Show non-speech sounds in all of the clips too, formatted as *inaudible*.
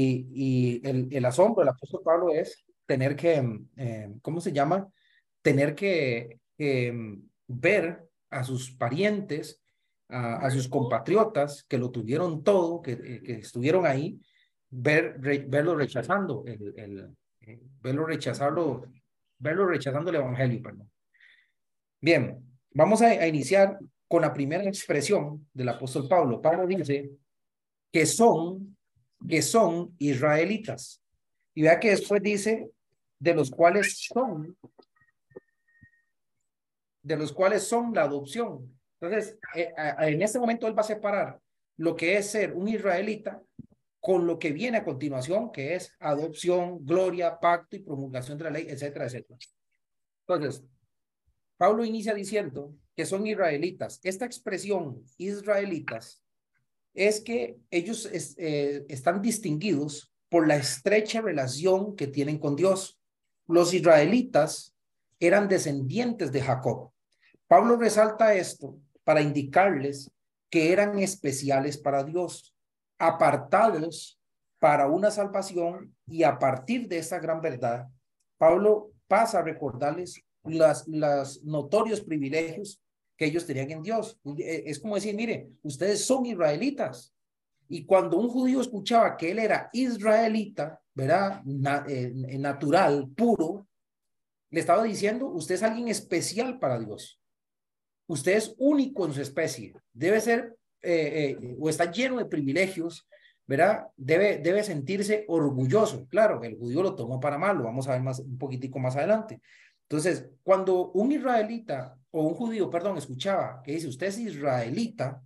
y el, asombro del apóstol Pablo es tener que, eh, ¿cómo se llama? Tener que ver a sus parientes, a, sus compatriotas que lo tuvieron todo, que, eh, estuvieron ahí, ver, verlo rechazando, el, el, eh, verlo rechazarlo, verlo rechazando el evangelio, perdón. Bien, vamos a, a iniciar con la primera expresión del apóstol Pablo. Pablo dice que son, que son israelitas. Y vea que después dice de los cuales son, de los cuales son la adopción. Entonces, eh, en este momento él va a separar lo que es ser un israelita con lo que viene a continuación, que es adopción, gloria, pacto y promulgación de la ley, etcétera, etcétera. Entonces, Pablo inicia diciendo que son israelitas. Esta expresión, israelitas, es que ellos eh, están distinguidos por la estrecha relación que tienen con Dios. Los israelitas eran descendientes de Jacob. Pablo resalta esto para indicarles que eran especiales para Dios, apartados para una salvación y a partir de esa gran verdad, Pablo pasa a recordarles las, los notorios privilegios que ellos tenían en Dios. Es como decir, mire, ustedes son israelitas. Y cuando un judío escuchaba que él era israelita, ¿verdad? Eh, natural, puro, le estaba diciendo, usted es alguien especial para Dios. Usted es único en su especie. Debe ser eh, eh, o está lleno de privilegios, ¿verdad? Debe, debe sentirse orgulloso. Claro, el judío lo tomó para mal, vamos a ver más, un poquitico más adelante. Entonces, cuando un israelita o un judío, perdón, escuchaba que dice, usted es israelita,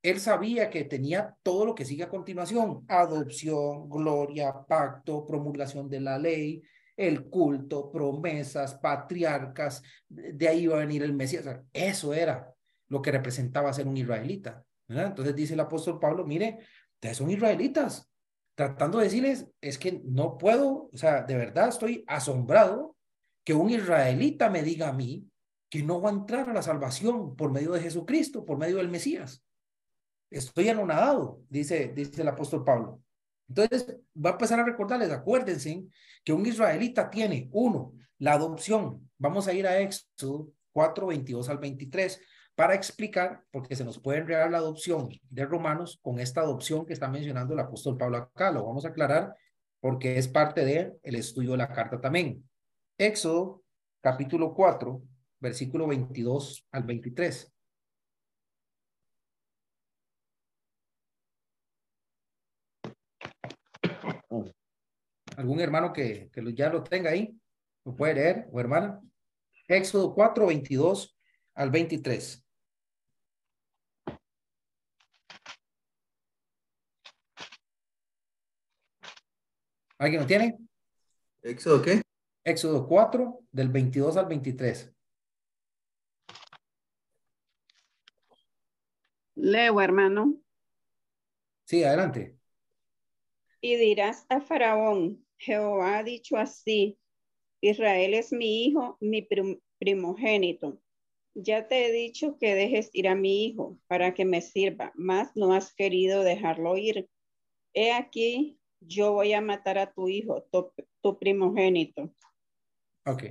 él sabía que tenía todo lo que sigue a continuación, adopción, gloria, pacto, promulgación de la ley, el culto, promesas, patriarcas, de ahí iba a venir el Mesías. Eso era lo que representaba ser un israelita. Entonces dice el apóstol Pablo, mire, ustedes son israelitas, tratando de decirles, es que no puedo, o sea, de verdad estoy asombrado que un israelita me diga a mí que no va a entrar a la salvación por medio de Jesucristo, por medio del Mesías. Estoy anonadado, dice, dice el apóstol Pablo. Entonces, va a empezar a recordarles, acuérdense que un israelita tiene, uno, la adopción. Vamos a ir a Éxodo 4, 22 al 23 para explicar, porque se nos puede enredar la adopción de romanos con esta adopción que está mencionando el apóstol Pablo acá. Lo vamos a aclarar porque es parte del el estudio de la carta también. Éxodo capítulo 4, versículo 22 al 23. ¿Algún hermano que, que ya lo tenga ahí? ¿Lo puede leer o hermana? Éxodo 4, 22 al 23. ¿Alguien lo tiene? ¿Éxodo qué? Éxodo 4, del 22 al 23. Leo, hermano. Sí, adelante. Y dirás a Faraón, Jehová ha dicho así, Israel es mi hijo, mi primogénito. Ya te he dicho que dejes ir a mi hijo para que me sirva, mas no has querido dejarlo ir. He aquí, yo voy a matar a tu hijo, tu, primogénito. Ok.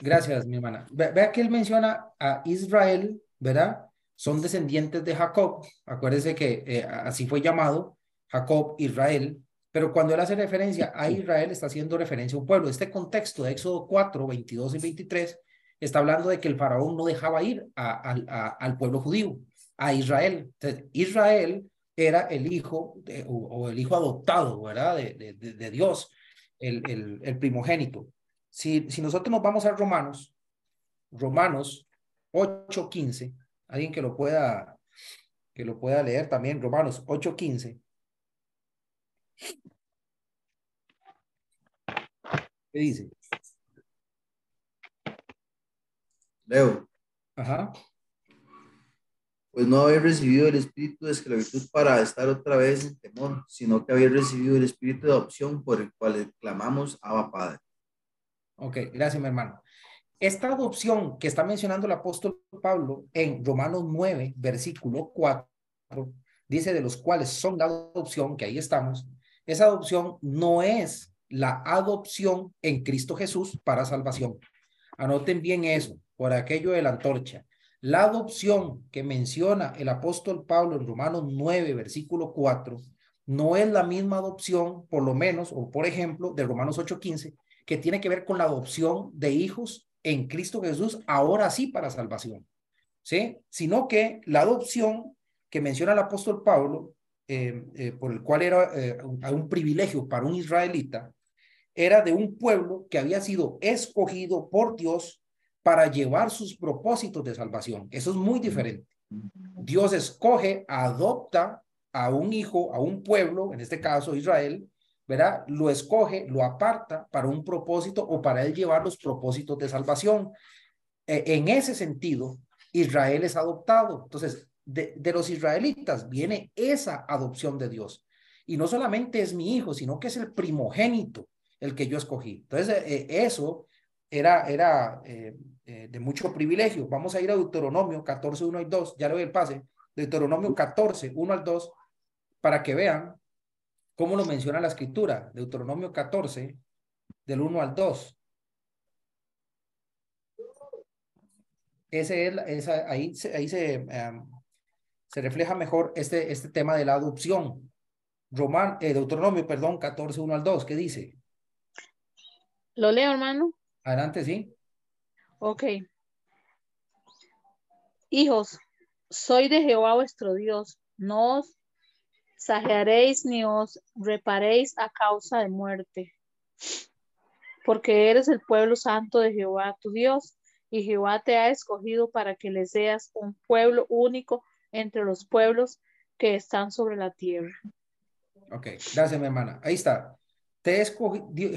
Gracias, mi hermana. Vea que él menciona a Israel, ¿verdad? Son descendientes de Jacob. Acuérdese que eh, así fue llamado Jacob, Israel. Pero cuando él hace referencia a Israel, está haciendo referencia a un pueblo. Este contexto de Éxodo 4, 22 y 23 está hablando de que el faraón no dejaba ir al pueblo judío, a Israel. Entonces, Israel era el hijo o, el hijo adoptado, ¿verdad? De, de, Dios, el, el, el, primogénito. Si, si nosotros nos vamos a Romanos, Romanos 8.15, alguien que lo pueda que lo pueda leer también, Romanos 8.15. ¿Qué dice? Leo. Ajá. Pues no habéis recibido el espíritu de esclavitud para estar otra vez en temor, sino que habéis recibido el espíritu de adopción por el cual clamamos Abba Padre. Ok, gracias, mi hermano. Esta adopción que está mencionando el apóstol Pablo en Romanos 9, versículo 4, dice de los cuales son la adopción, que ahí estamos, esa adopción no es la adopción en Cristo Jesús para salvación. Anoten bien eso, por aquello de la antorcha. La adopción que menciona el apóstol Pablo en Romanos 9, versículo 4, no es la misma adopción, por lo menos, o por ejemplo, de Romanos 8:15, que tiene que ver con la adopción de hijos en Cristo Jesús, ahora sí para salvación. ¿Sí? Sino que la adopción que menciona el apóstol Pablo, eh, eh, por el cual era eh, un privilegio para un israelita, era de un pueblo que había sido escogido por Dios para llevar sus propósitos de salvación. Eso es muy diferente. Dios escoge, adopta a un hijo, a un pueblo, en este caso Israel, ¿verdad? Lo escoge, lo aparta para un propósito o para él llevar los propósitos de salvación. E, en ese sentido, Israel es adoptado. Entonces, de, los israelitas viene esa adopción de Dios. Y no solamente es mi hijo, sino que es el primogénito el que yo escogí. Entonces, eh, eso era, era eh, eh, de mucho privilegio. Vamos a ir a Deuteronomio 14, 1 y 2. Ya le doy el pase. Deuteronomio 14, 1 al 2, para que vean cómo lo menciona la escritura. Deuteronomio 14, del 1 al 2. Ese es, esa, ahí, ahí se, em, se refleja mejor este, este tema de la adopción. Roman, Deuteronomio, perdón, 14, 1 al 2, ¿qué dice? ¿Lo leo, hermano? Adelante, sí. Ok. Hijos, soy de Jehová vuestro Dios. No os sajearéis ni os reparéis a causa de muerte. Porque eres el pueblo santo de Jehová tu Dios, y Jehová te ha escogido para que le seas un pueblo único entre los pueblos que están sobre la tierra. Ok, gracias, mi hermana. Ahí está. Te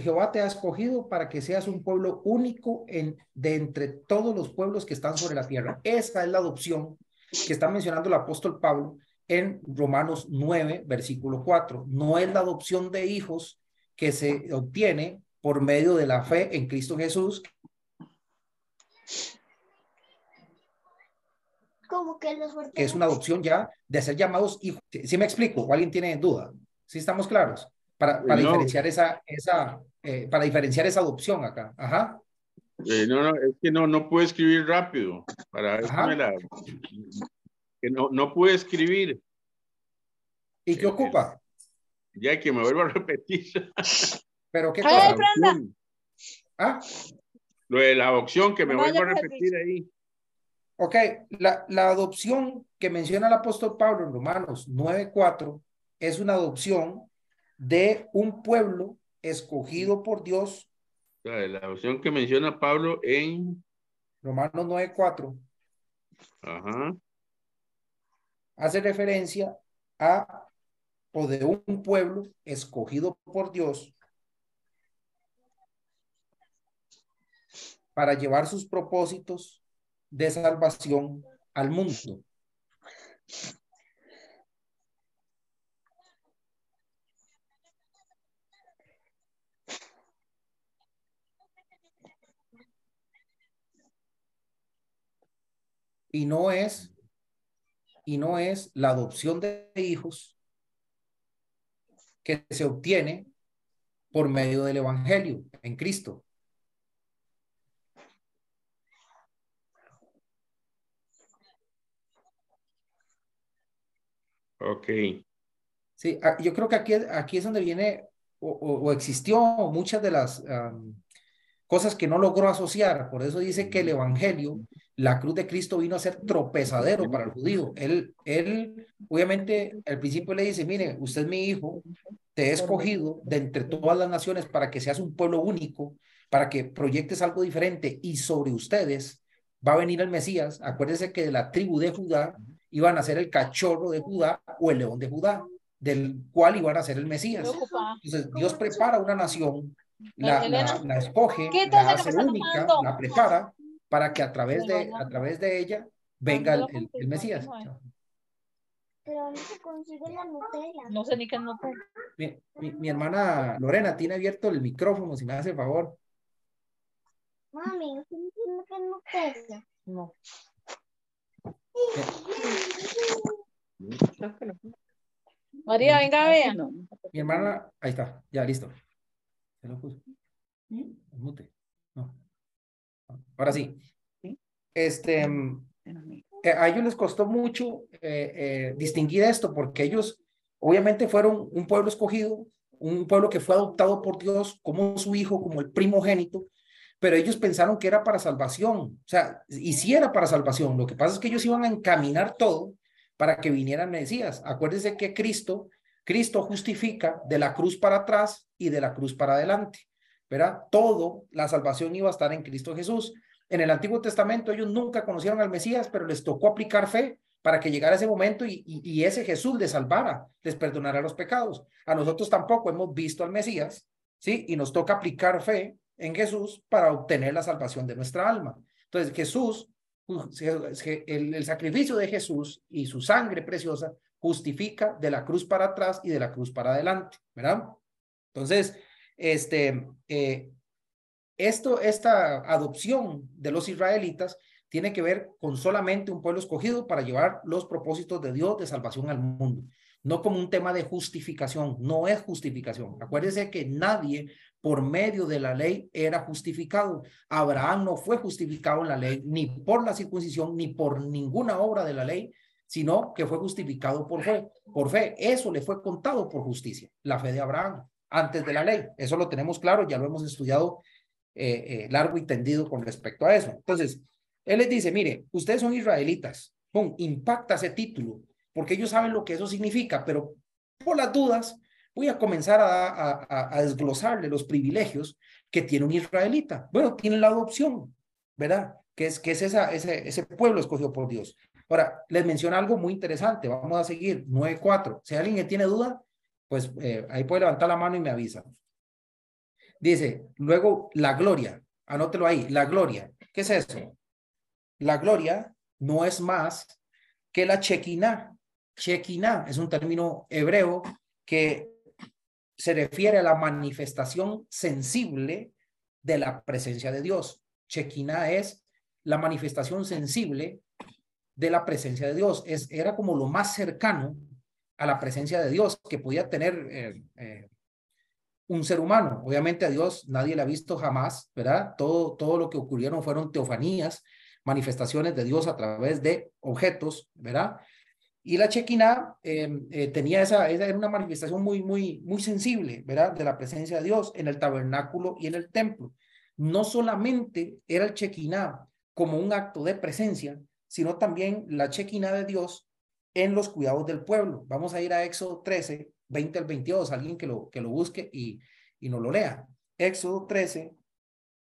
Jehová te ha escogido para que seas un pueblo único en, de entre todos los pueblos que están sobre la tierra. Esa es la adopción que está mencionando el apóstol Pablo en Romanos 9, versículo 4. No es la adopción de hijos que se obtiene por medio de la fe en Cristo Jesús. Como que, los es una adopción ya de ser llamados hijos. ¿Sí, me explico? ¿O alguien tiene duda? ¿Sí estamos claros? para, para diferenciar esa, esa eh, para diferenciar esa adopción acá. Ajá. Eh, no, no, es que no, no puedo escribir rápido. Para la, que no, no pude escribir. ¿Y qué ocupa? Ya que me vuelvo a repetir. *laughs* ¿Pero qué cosa? ¿Ah? Lo de la adopción, que me vuelvo a repetir ahí. Ok, la, la adopción que menciona el apóstol Pablo en Romanos 9.4 es una adopción de un pueblo escogido por Dios. La opción que menciona Pablo en Romanos 9:4. Ajá. Hace referencia a o de un pueblo escogido por Dios para llevar sus propósitos de salvación al mundo. y no es y no es la adopción de hijos que se obtiene por medio del evangelio en Cristo. Ok. Sí, ah, yo creo que aquí, aquí es donde viene o, existió muchas de las cosas que no logró asociar. Por eso dice que el Evangelio, la cruz de Cristo vino a ser tropezadero para el judío. Él, él, obviamente, al principio le dice, mire, usted es mi hijo, te he escogido de entre todas las naciones para que seas un pueblo único, para que proyectes algo diferente y sobre ustedes va a venir el Mesías. Acuérdense que de la tribu de Judá iban a ser el cachorro de Judá o el león de Judá, del cual iban a ser el Mesías. Entonces, Dios prepara una nación la, la, escoge, la hace única, la prepara para que a través de, a través de ella venga el, el, Mesías. Pero no se consigue la Nutella. No sé ni qué Nutella. Mi, mi, mi, hermana Lorena tiene abierto el micrófono, si me hace el favor. Mami, qué Nutella. No. María, venga, vea. Mi hermana, ahí está, ya listo. Se lo puse. Mute. No. Ahora sí. Este, mm, eh, a ellos les costó mucho eh, eh, distinguir esto porque ellos obviamente fueron un pueblo escogido, un pueblo que fue adoptado por Dios como su hijo, como el primogénito, pero ellos pensaron que era para salvación, o sea, y sí era para salvación, lo que pasa es que ellos iban a encaminar todo para que vinieran Mesías. Acuérdense que Cristo, Cristo justifica de la cruz para atrás y de la cruz para adelante, ¿verdad? Todo, la salvación iba a estar en Cristo Jesús. En el Antiguo Testamento ellos nunca conocieron al Mesías, pero les tocó aplicar fe para que llegara ese momento y, y, ese Jesús les salvara, les perdonara los pecados. A nosotros tampoco hemos visto al Mesías, ¿sí? Y nos toca aplicar fe en Jesús para obtener la salvación de nuestra alma. Entonces, Jesús, el, el sacrificio de Jesús y su sangre preciosa justifica de la cruz para atrás y de la cruz para adelante, ¿verdad? Entonces, este, eh, esto, esta adopción de los israelitas tiene que ver con solamente un pueblo escogido para llevar los propósitos de Dios de salvación al mundo, no como un tema de justificación, no es justificación. Acuérdense que nadie por medio de la ley era justificado. Abraham no fue justificado en la ley ni por la circuncisión ni por ninguna obra de la ley, sino que fue justificado por fe. Por fe, eso le fue contado por justicia, la fe de Abraham antes de la ley. Eso lo tenemos claro, ya lo hemos estudiado eh, eh, largo y tendido con respecto a eso. Entonces, él les dice, mire, ustedes son israelitas, pum, impacta ese título, porque ellos saben lo que eso significa, pero por las dudas voy a comenzar a, desglosarle los privilegios que tiene un israelita. Bueno, tiene la adopción, ¿verdad? Que es, que es ese, ese pueblo escogido por Dios. Ahora, les menciono algo muy interesante. Vamos a seguir. 9.4. Si alguien que tiene duda, pues eh, ahí puede levantar la mano y me avisa. Dice, luego la gloria. Anótelo ahí. La gloria. ¿Qué es eso? La gloria no es más que la chequiná. Chequiná es un término hebreo que se refiere a la manifestación sensible de la presencia de Dios. Chequiná es la manifestación sensible de la presencia de Dios. Es, era como lo más cercano a la presencia de Dios que podía tener eh, eh, un ser humano. Obviamente a Dios nadie le ha visto jamás, ¿verdad? Todo, todo lo que ocurrieron fueron teofanías, manifestaciones de Dios a través de objetos, ¿verdad? Y la Chequina eh, tenía esa, esa, era una manifestación muy, muy, muy sensible, ¿verdad? De la presencia de Dios en el tabernáculo y en el templo. No solamente era el Chequina como un acto de presencia, sino también la Chequina de Dios en los cuidados del pueblo. Vamos a ir a Éxodo 13, 20 al 22, alguien que lo, que lo busque y, y nos lo lea. Éxodo 13,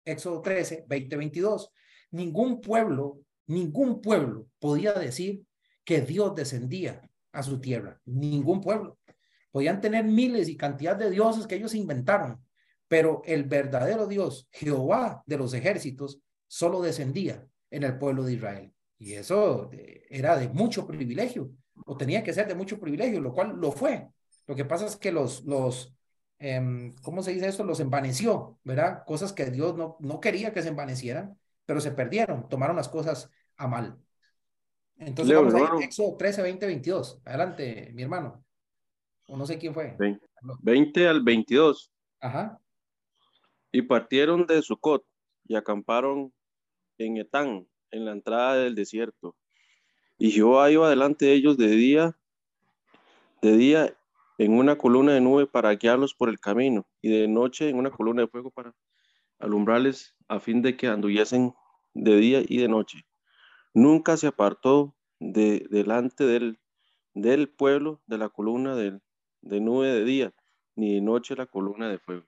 Éxodo 13, 20, 22. Ningún pueblo, ningún pueblo podía decir que Dios descendía a su tierra. Ningún pueblo. Podían tener miles y cantidad de dioses que ellos inventaron, pero el verdadero Dios, Jehová de los ejércitos, solo descendía en el pueblo de Israel. Y eso eh, era de mucho privilegio, o tenía que ser de mucho privilegio, lo cual lo fue. Lo que pasa es que los, los eh, ¿cómo se dice esto? Los envaneció, ¿verdad? Cosas que Dios no, no quería que se envanecieran, pero se perdieron, tomaron las cosas a mal. Entonces Leo, vamos a hermano. ir, Éxodo 13, 20, 22. Adelante, mi hermano. O no sé quién fue. Vein- 20 al 22. Ajá. Y partieron de Sucot y acamparon en Etán, en la entrada del desierto. Y Jehová iba delante de ellos de día, de día en una columna de nube para guiarlos por el camino, y de noche en una columna de fuego para alumbrarles a fin de que anduviesen de día y de noche. Nunca se apartó de delante del, del pueblo de la columna del- de nube de día, ni de noche la columna de fuego.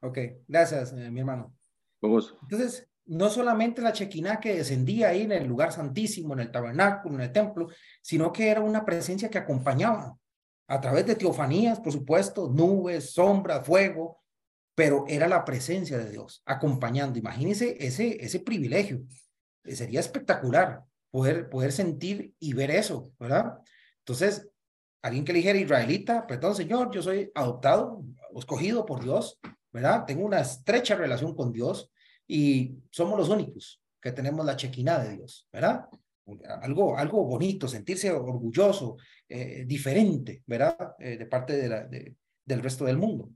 Ok, gracias, eh, mi hermano. Vamos. Entonces, no solamente la chequina que descendía ahí en el lugar santísimo, en el tabernáculo, en el templo, sino que era una presencia que acompañaba a través de teofanías, por supuesto, nubes, sombras, fuego, pero era la presencia de Dios acompañando. Imagínense ese, ese privilegio. Sería espectacular poder, poder sentir y ver eso, ¿verdad? Entonces, alguien que le dijera israelita, perdón, Señor, yo soy adoptado, escogido por Dios, ¿verdad? Tengo una estrecha relación con Dios y somos los únicos que tenemos la chequina de Dios, ¿verdad? algo, algo bonito, sentirse orgulloso, eh, diferente, ¿verdad? Eh, de parte de del resto del mundo.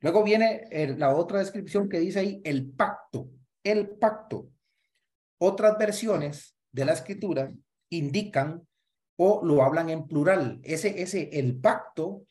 Luego viene la otra descripción que dice ahí, el pacto, el pacto. Otras versiones de la escritura indican o lo hablan en plural. Ese, ese, el pacto,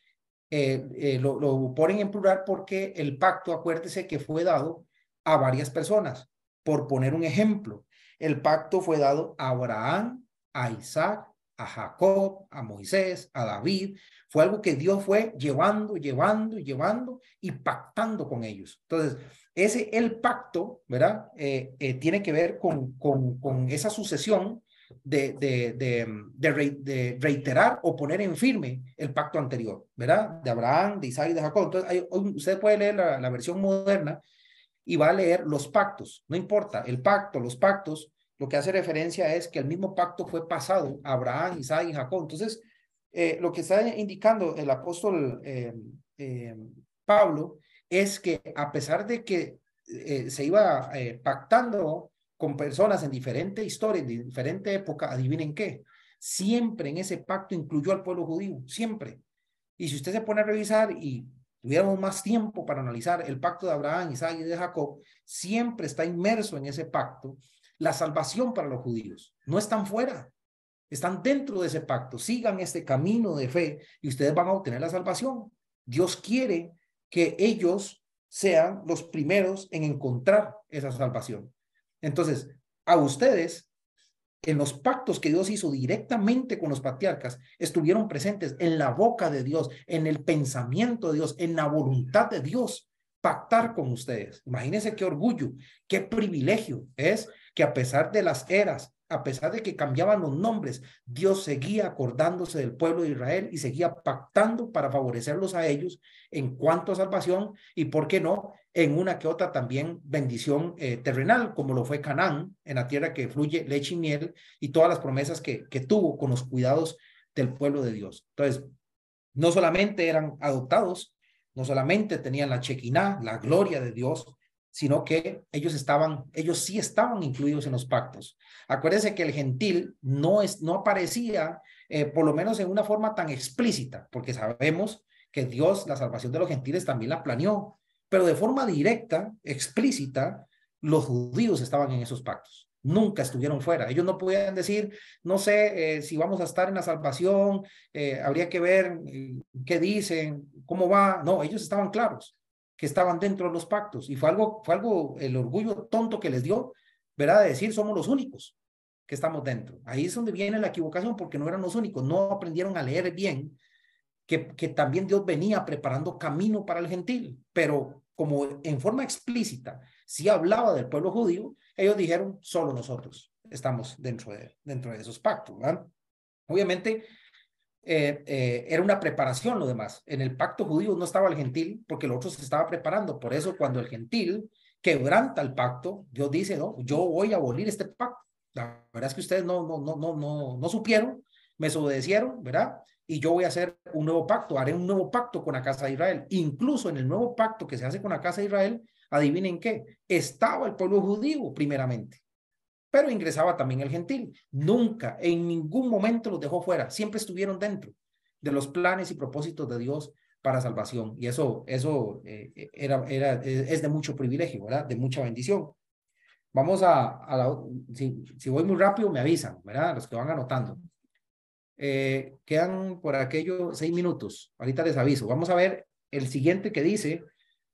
eh, eh, lo, lo ponen en plural porque el pacto, acuérdese que fue dado a varias personas. Por poner un ejemplo, el pacto fue dado a Abraham, a Isaac, a Jacob, a Moisés, a David. Fue algo que Dios fue llevando, llevando, llevando y pactando con ellos. Entonces, ese el pacto, ¿verdad? Eh, eh, tiene que ver con, con, con esa sucesión de, de, reiterar o poner en firme el pacto anterior, ¿verdad? De Abraham, de Isaac y de Jacob. Entonces, usted puede leer la versión moderna y va a leer los pactos, no importa, el pacto, los pactos, lo que hace referencia es que el mismo pacto fue pasado a Abraham, Isaac y Jacob. Entonces, eh, lo que está indicando el apóstol eh, eh, Pablo es que a pesar de que se iba pactando con personas en diferente historia, en diferente época, adivinen qué, siempre en ese pacto incluyó al pueblo judío, siempre. Y si usted se pone a revisar y tuviéramos más tiempo para analizar el pacto de Abraham, Isaac y de Jacob, siempre está inmerso en ese pacto la salvación para los judíos. No están fuera, están dentro de ese pacto. Sigan este camino de fe y ustedes van a obtener la salvación. Dios quiere que ellos sean los primeros en encontrar esa salvación. Entonces, a ustedes, en los pactos que Dios hizo directamente con los patriarcas, estuvieron presentes en la boca de Dios, en el pensamiento de Dios, en la voluntad de Dios, pactar con ustedes. Imagínense qué orgullo, qué privilegio es que a pesar de las eras, a pesar de que cambiaban los nombres, Dios seguía acordándose del pueblo de Israel y seguía pactando para favorecerlos a ellos en cuanto a salvación y, ¿por qué no?, en una que otra también bendición eh, terrenal, como lo fue Canaán, en la tierra que fluye leche y miel, y todas las promesas que, que tuvo con los cuidados del pueblo de Dios. Entonces, no solamente eran adoptados, no solamente tenían la chequiná, la gloria de Dios, sino que ellos estaban, ellos sí estaban incluidos en los pactos. Acuérdense que el gentil no, es, no aparecía, eh, por lo menos en una forma tan explícita, porque sabemos que Dios la salvación de los gentiles también la planeó, pero de forma directa, explícita, los judíos estaban en esos pactos. Nunca estuvieron fuera. Ellos no podían decir, no sé eh, si vamos a estar en la salvación, eh, habría que ver qué dicen, cómo va. No, ellos estaban claros que estaban dentro de los pactos. Y fue algo, fue algo, el orgullo tonto que les dio, ¿verdad? De decir, somos los únicos que estamos dentro. Ahí es donde viene la equivocación, porque no eran los únicos, no aprendieron a leer bien, que, que también Dios venía preparando camino para el gentil, pero como en forma explícita, si hablaba del pueblo judío, ellos dijeron, solo nosotros estamos dentro de, dentro de esos pactos. ¿verdad? Obviamente, eh, eh, era una preparación lo demás. En el pacto judío no estaba el gentil porque el otro se estaba preparando. Por eso cuando el gentil quebranta el pacto, Dios dice, no, yo voy a abolir este pacto. La verdad es que ustedes no, no, no, no, no, no supieron, me desobedecieron, ¿verdad? Y yo voy a hacer un nuevo pacto, haré un nuevo pacto con la casa de Israel. Incluso en el nuevo pacto que se hace con la casa de Israel, adivinen qué, estaba el pueblo judío primeramente pero ingresaba también el gentil. Nunca, en ningún momento los dejó fuera, siempre estuvieron dentro de los planes y propósitos de Dios para salvación. Y eso, eso eh, era, era, es de mucho privilegio, ¿verdad? De mucha bendición. Vamos a, a la, si, si, voy muy rápido, me avisan, ¿verdad? Los que van anotando. Eh, quedan por aquello seis minutos. Ahorita les aviso. Vamos a ver el siguiente que dice,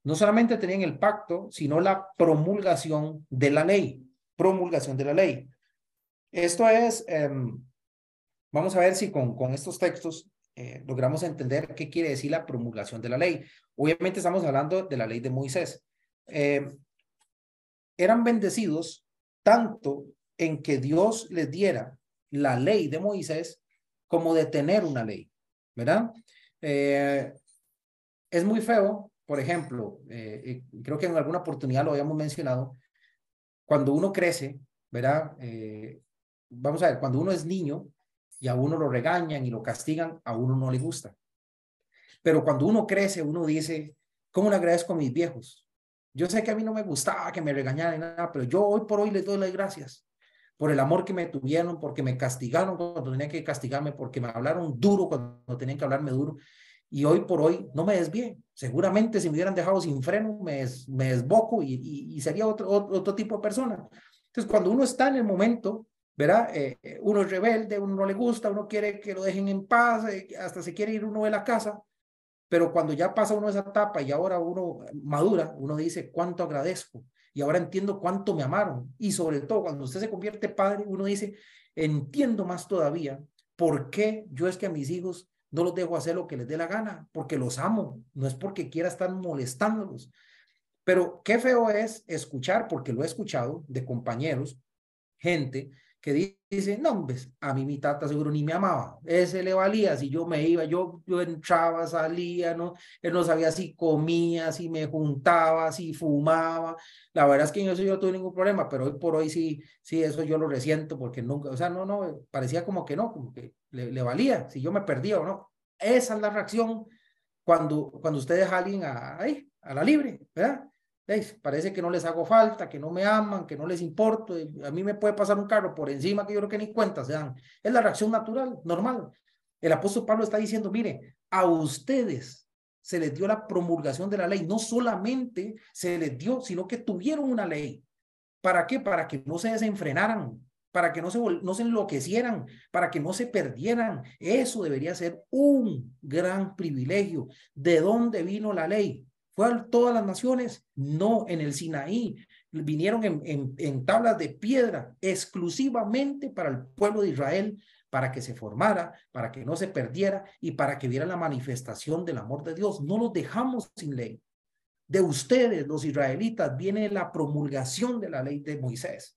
no solamente tenían el pacto, sino la promulgación de la ley promulgación de la ley. Esto es, em, vamos a ver si con, con estos textos eh, logramos entender qué quiere decir la promulgación de la ley. Obviamente estamos hablando de la ley de Moisés. Em, eran bendecidos tanto en que Dios les diera la ley de Moisés como de tener una ley, ¿verdad? Eh, es muy feo, por ejemplo, eh, creo que en alguna oportunidad lo habíamos mencionado, cuando uno crece, ¿verdad? Eh, vamos a ver, cuando uno es niño y a uno lo regañan y lo castigan, a uno no le gusta. Pero cuando uno crece, uno dice, ¿cómo le agradezco a mis viejos? Yo sé que a mí no me gustaba que me regañaran nada, pero yo hoy por hoy les doy las gracias. por el amor que me tuvieron, porque me castigaron cuando tenían que castigarme, porque me hablaron duro cuando tenían que hablarme duro. Y hoy por hoy no me desvié. Seguramente si me hubieran dejado sin freno, me, des, me desboco y, y, sería otro, otro, tipo de persona. Entonces, cuando uno está en el momento, ¿verdad? Eh, uno es rebelde, uno no le gusta, uno quiere que lo dejen en paz, eh, hasta se quiere ir uno de la casa. Pero cuando ya pasa uno esa etapa y ahora uno madura, uno dice, ¿cuánto agradezco? y ahora entiendo cuánto me amaron. Y sobre todo, cuando usted se convierte padre, uno dice, entiendo más todavía por qué yo es que a mis hijos no los dejo hacer lo que les dé la gana, porque los amo, no es porque quiera estar molestándolos. Pero qué feo es escuchar, porque lo he escuchado de compañeros, gente que dice, no, pues, a mí mi tata seguro ni me amaba, ese le valía, si yo me iba, yo, yo entraba, salía, ¿no? Él no sabía si comía, si me juntaba, si fumaba, la verdad es que en eso yo no tuve ningún problema, pero hoy por hoy sí, sí, eso yo lo resiento, porque nunca, o sea, no, no, parecía como que no, como que le, le valía, si yo me perdía o no. Esa es la reacción cuando, cuando usted deja a alguien ahí, a la libre, ¿verdad? Parece que no les hago falta, que no me aman, que no les importo. A mí me puede pasar un carro por encima que yo creo que ni cuenta se dan. Es la reacción natural, normal. El apóstol Pablo está diciendo, mire, a ustedes se les dio la promulgación de la ley. No solamente se les dio, sino que tuvieron una ley. ¿Para qué? Para que no se desenfrenaran, para que no se, no se enloquecieran, para que no se perdieran. Eso debería ser un gran privilegio. ¿De dónde vino la ley? Todas las naciones? No, en el Sinaí. Vinieron en, en, en tablas de piedra exclusivamente para el pueblo de Israel, para que se formara, para que no se perdiera y para que viera la manifestación del amor de Dios. No los dejamos sin ley. De ustedes, los israelitas, viene la promulgación de la ley de Moisés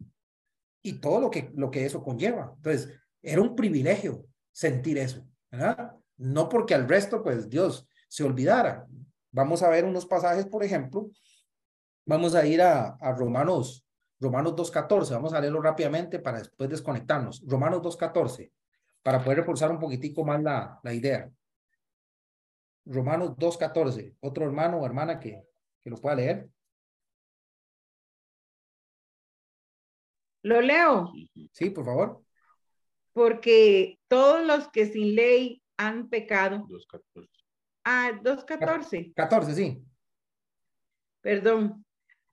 y todo lo que, lo que eso conlleva. Entonces, era un privilegio sentir eso, ¿verdad? No porque al resto, pues Dios se olvidara. Vamos a ver unos pasajes, por ejemplo. Vamos a ir a, a Romanos, Romanos 2.14. Vamos a leerlo rápidamente para después desconectarnos. Romanos 2.14, para poder reforzar un poquitico más la, la idea. Romanos 2.14. Otro hermano o hermana que, que lo pueda leer. Lo leo. Sí, por favor. Porque todos los que sin ley han pecado. 2.14. Ah, 2.14. 14, sí. Perdón.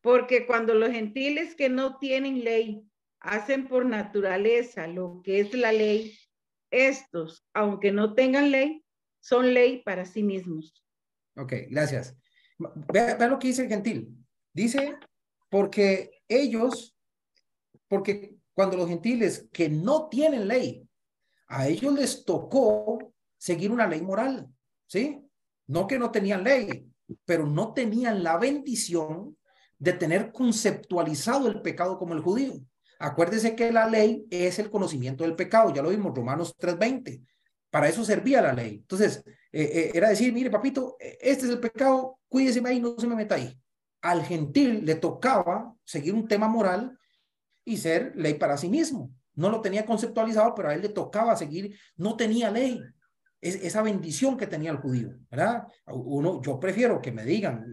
Porque cuando los gentiles que no tienen ley hacen por naturaleza lo que es la ley, estos, aunque no tengan ley, son ley para sí mismos. Ok, gracias. Vea, vea lo que dice el gentil. Dice, porque ellos, porque cuando los gentiles que no tienen ley, a ellos les tocó seguir una ley moral, ¿sí? No que no tenían ley, pero no tenían la bendición de tener conceptualizado el pecado como el judío. Acuérdese que la ley es el conocimiento del pecado, ya lo vimos, Romanos 3:20. Para eso servía la ley. Entonces, eh, eh, era decir, mire, papito, este es el pecado, cuídese ahí, no se me meta ahí. Al gentil le tocaba seguir un tema moral y ser ley para sí mismo. No lo tenía conceptualizado, pero a él le tocaba seguir, no tenía ley es, esa bendición que tenía el judío, ¿verdad? Uno, yo prefiero que me digan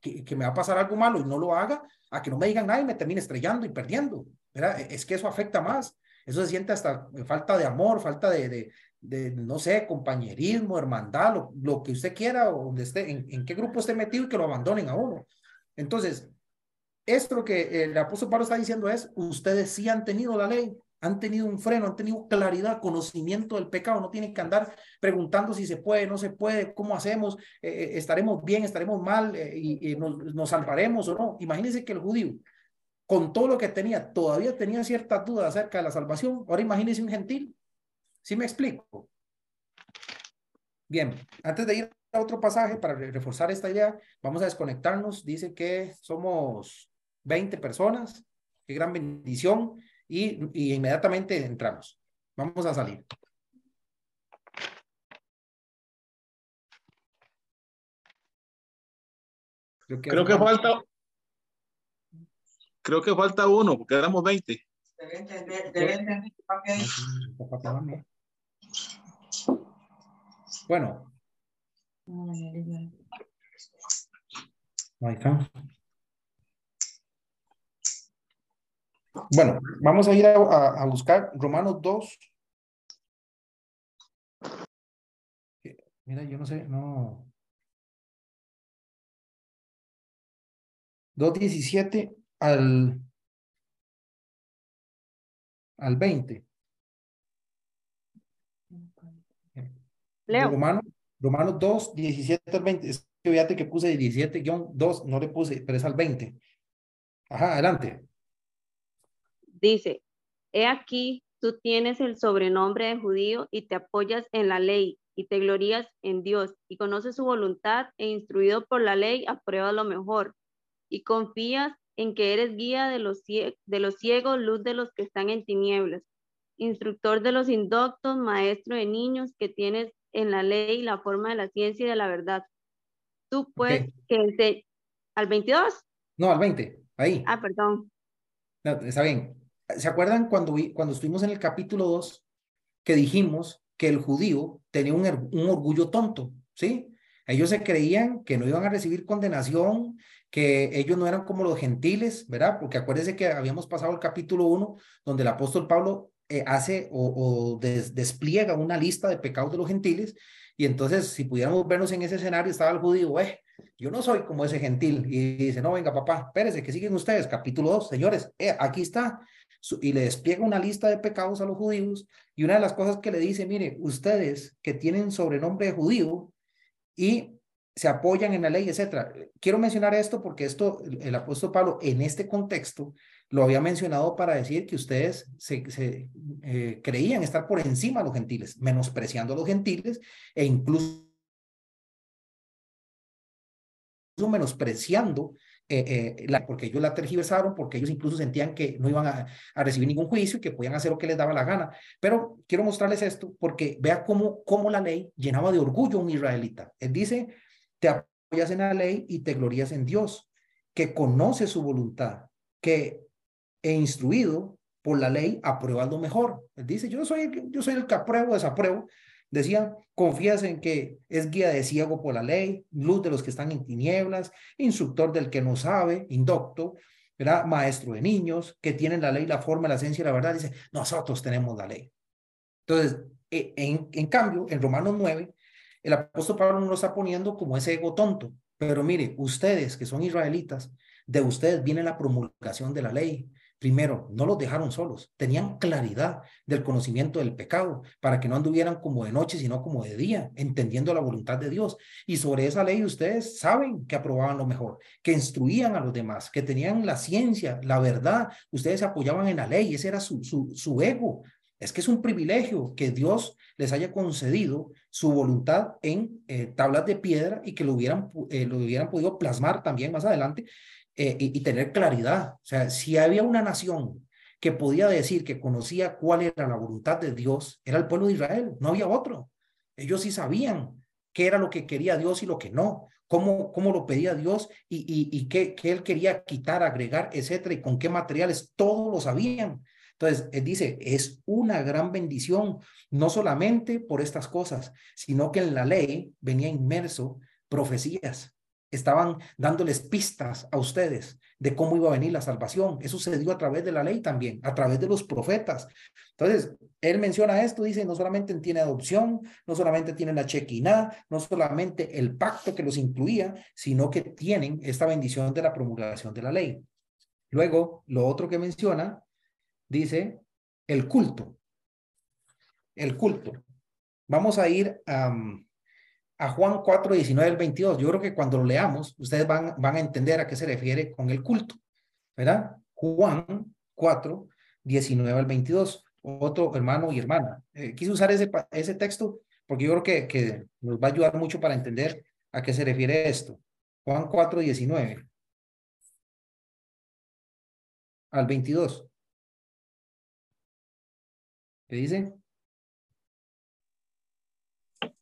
que, me va a pasar algo malo y no lo haga, a que no me digan nada y me termine estrellando y perdiendo, ¿verdad? E, es que eso afecta más. Eso se siente hasta falta de amor, falta de, de, no sé, compañerismo, hermandad, lo, lo, que usted quiera, o donde esté, en qué grupo esté metido y que lo abandonen a uno. Entonces, esto que el apóstol Pablo está diciendo es, ustedes sí han tenido la ley, han tenido un freno, han tenido claridad, conocimiento del pecado, no tienen que andar preguntando si se puede, no se puede, cómo hacemos, eh, eh estaremos bien, estaremos mal eh, y, y nos, nos, salvaremos o no. Imagínense que el judío, con todo lo que tenía, todavía tenía ciertas dudas acerca de la salvación. Ahora imagínense un gentil. ¿Sí me explico? Bien, antes de ir a otro pasaje para reforzar esta idea, vamos a desconectarnos. Dice que somos 20 personas. Qué gran bendición y, y inmediatamente entramos. Vamos a salir. Creo que, creo que falta creo que falta uno porque éramos 20. Bueno. Ahí está. Bueno, vamos a ir a, a- a buscar Romanos 2. Mira, yo no sé, no. 2.17 al, al 20. De Leo. Romanos, Romanos 2, 17 al 20. Es que fíjate que puse 17-2, no le puse, pero es al 20. Ajá, adelante. Dice, he aquí, tú tienes el sobrenombre de judío y te apoyas en la ley y te glorías en Dios y conoces su voluntad e instruido por la ley apruebas lo mejor y confías en que eres guía de los, de los ciegos, luz de los que están en tinieblas, instructor de los indoctos, maestro de niños que tienes en la ley la forma de la ciencia y de la verdad. Tú pues que ense- al 22, No, al 20, ahí. ah, perdón, No, está bien. ¿Se acuerdan cuando, cuando estuvimos en el capítulo 2 que dijimos que el judío tenía un, un orgullo tonto? ¿Sí? Ellos se creían que no iban a recibir condenación, que ellos no eran como los gentiles, ¿verdad? Porque acuérdense que habíamos pasado el capítulo 1 donde el apóstol Pablo eh, hace o, o des- despliega una lista de pecados de los gentiles y entonces si pudiéramos vernos en ese escenario estaba el judío, eh, yo no soy como ese gentil. Y dice, no, venga, papá, espérese, que siguen ustedes. Capítulo 2, señores, eh, aquí está. Y le despliega una lista de pecados a los judíos. Y una de las cosas que le dice, mire, ustedes que tienen sobrenombre de judío y se apoyan en la ley, etcétera. Quiero mencionar esto porque esto, el, apóstol Pablo, en este contexto, lo había mencionado para decir que ustedes se, se, eh, creían estar por encima de los gentiles, menospreciando a los gentiles e incluso menospreciando, eh, eh, la, porque ellos la tergiversaron, porque ellos incluso sentían que no iban a, a, recibir ningún juicio, que podían hacer lo que les daba la gana. Pero quiero mostrarles esto porque vea cómo, cómo la ley llenaba de orgullo a un israelita. Él dice, te apoyas en la ley y te glorías en Dios, que conoce su voluntad, que he instruido por la ley apruebas lo mejor. Él dice, yo soy, yo soy el que apruebo, desapruebo. Decía, confías en que es guía de ciego por la ley, luz de los que están en tinieblas, instructor del que no sabe, indocto, ¿verdad? maestro de niños, que tienen la ley, la forma, la esencia y la verdad. Dice, nosotros tenemos la ley. Entonces, en, en cambio, en Romanos 9, el apóstol Pablo no lo está poniendo como ese ego tonto. Pero mire, ustedes que son israelitas, de ustedes viene la promulgación de la ley. Primero, no los dejaron solos, tenían claridad del conocimiento del pecado para que no anduvieran como de noche, sino como de día, entendiendo la voluntad de Dios. Y sobre esa ley ustedes saben que aprobaban lo mejor, que instruían a los demás, que tenían la ciencia, la verdad, ustedes apoyaban en la ley, ese era su, su, su ego. Es que es un privilegio que Dios les haya concedido su voluntad en eh, tablas de piedra y que lo hubieran, eh, lo hubieran podido plasmar también más adelante eh, y, tener claridad. O sea, si había una nación que podía decir que conocía cuál era la voluntad de Dios, era el pueblo de Israel, no había otro. Ellos sí sabían qué era lo que quería Dios y lo que no, cómo, cómo lo pedía Dios y, y, y qué, qué él quería quitar, agregar, etcétera, y con qué materiales, todo lo sabían. Entonces, él dice, es una gran bendición, no solamente por estas cosas, sino que en la ley venía inmerso profecías estaban dándoles pistas a ustedes de cómo iba a venir la salvación. Eso se dio a través de la ley también, a través de los profetas. Entonces, él menciona esto, dice, no solamente tiene adopción, no solamente tienen la chequiná, no solamente el pacto que los incluía, sino que tienen esta bendición de la promulgación de la ley. Luego, lo otro que menciona, dice, el culto. El culto. Vamos a ir a... a Juan 4, 19 al 22. Yo creo que cuando lo leamos, ustedes van, a entender a qué se refiere con el culto, ¿verdad? Juan 4, 19 al 22. Otro hermano y hermana. Eh, quise usar ese, texto porque yo creo que, que nos va a ayudar mucho para entender a qué se refiere esto. Juan 4, 19 al 22. ¿Qué dice?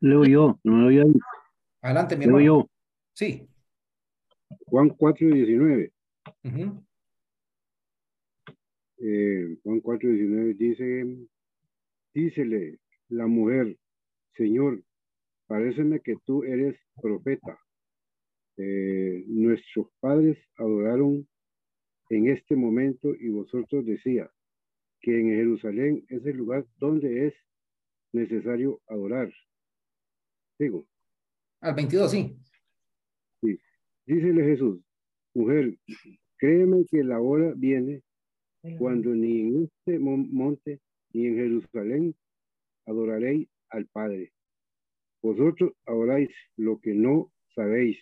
Leo yo, no había Adelante, mi Leo yo. Sí. Juan 4, 19. Uh -huh. eh, Juan 4, 19 dice, dícele la mujer, Señor, paréceme que tú eres profeta. Eh, nuestros padres adoraron en este momento y vosotros decía que en Jerusalén es el lugar donde es necesario adorar. Al 22, sí. Sí. Dícele Jesús, mujer, créeme que la hora viene cuando ni en este monte ni en Jerusalén adoraréis al Padre. Vosotros adoráis lo que no sabéis.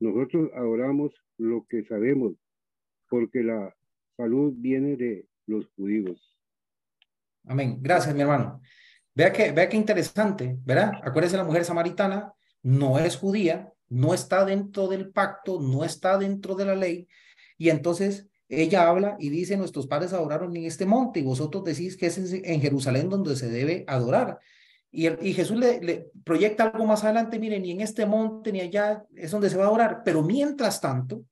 Nosotros adoramos lo que sabemos, porque la salud viene de los judíos. Amén. Gracias, mi hermano. Vea que, vea qué interesante, ¿verdad? Acuérdese, la mujer samaritana no es judía, no está dentro del pacto, no está dentro de la ley, y entonces ella habla y dice, nuestros padres adoraron en este monte y vosotros decís que es en Jerusalén donde se debe adorar. Y, y Jesús le, le, proyecta algo más adelante, miren, ni en este monte ni allá es donde se va a adorar, pero mientras tanto,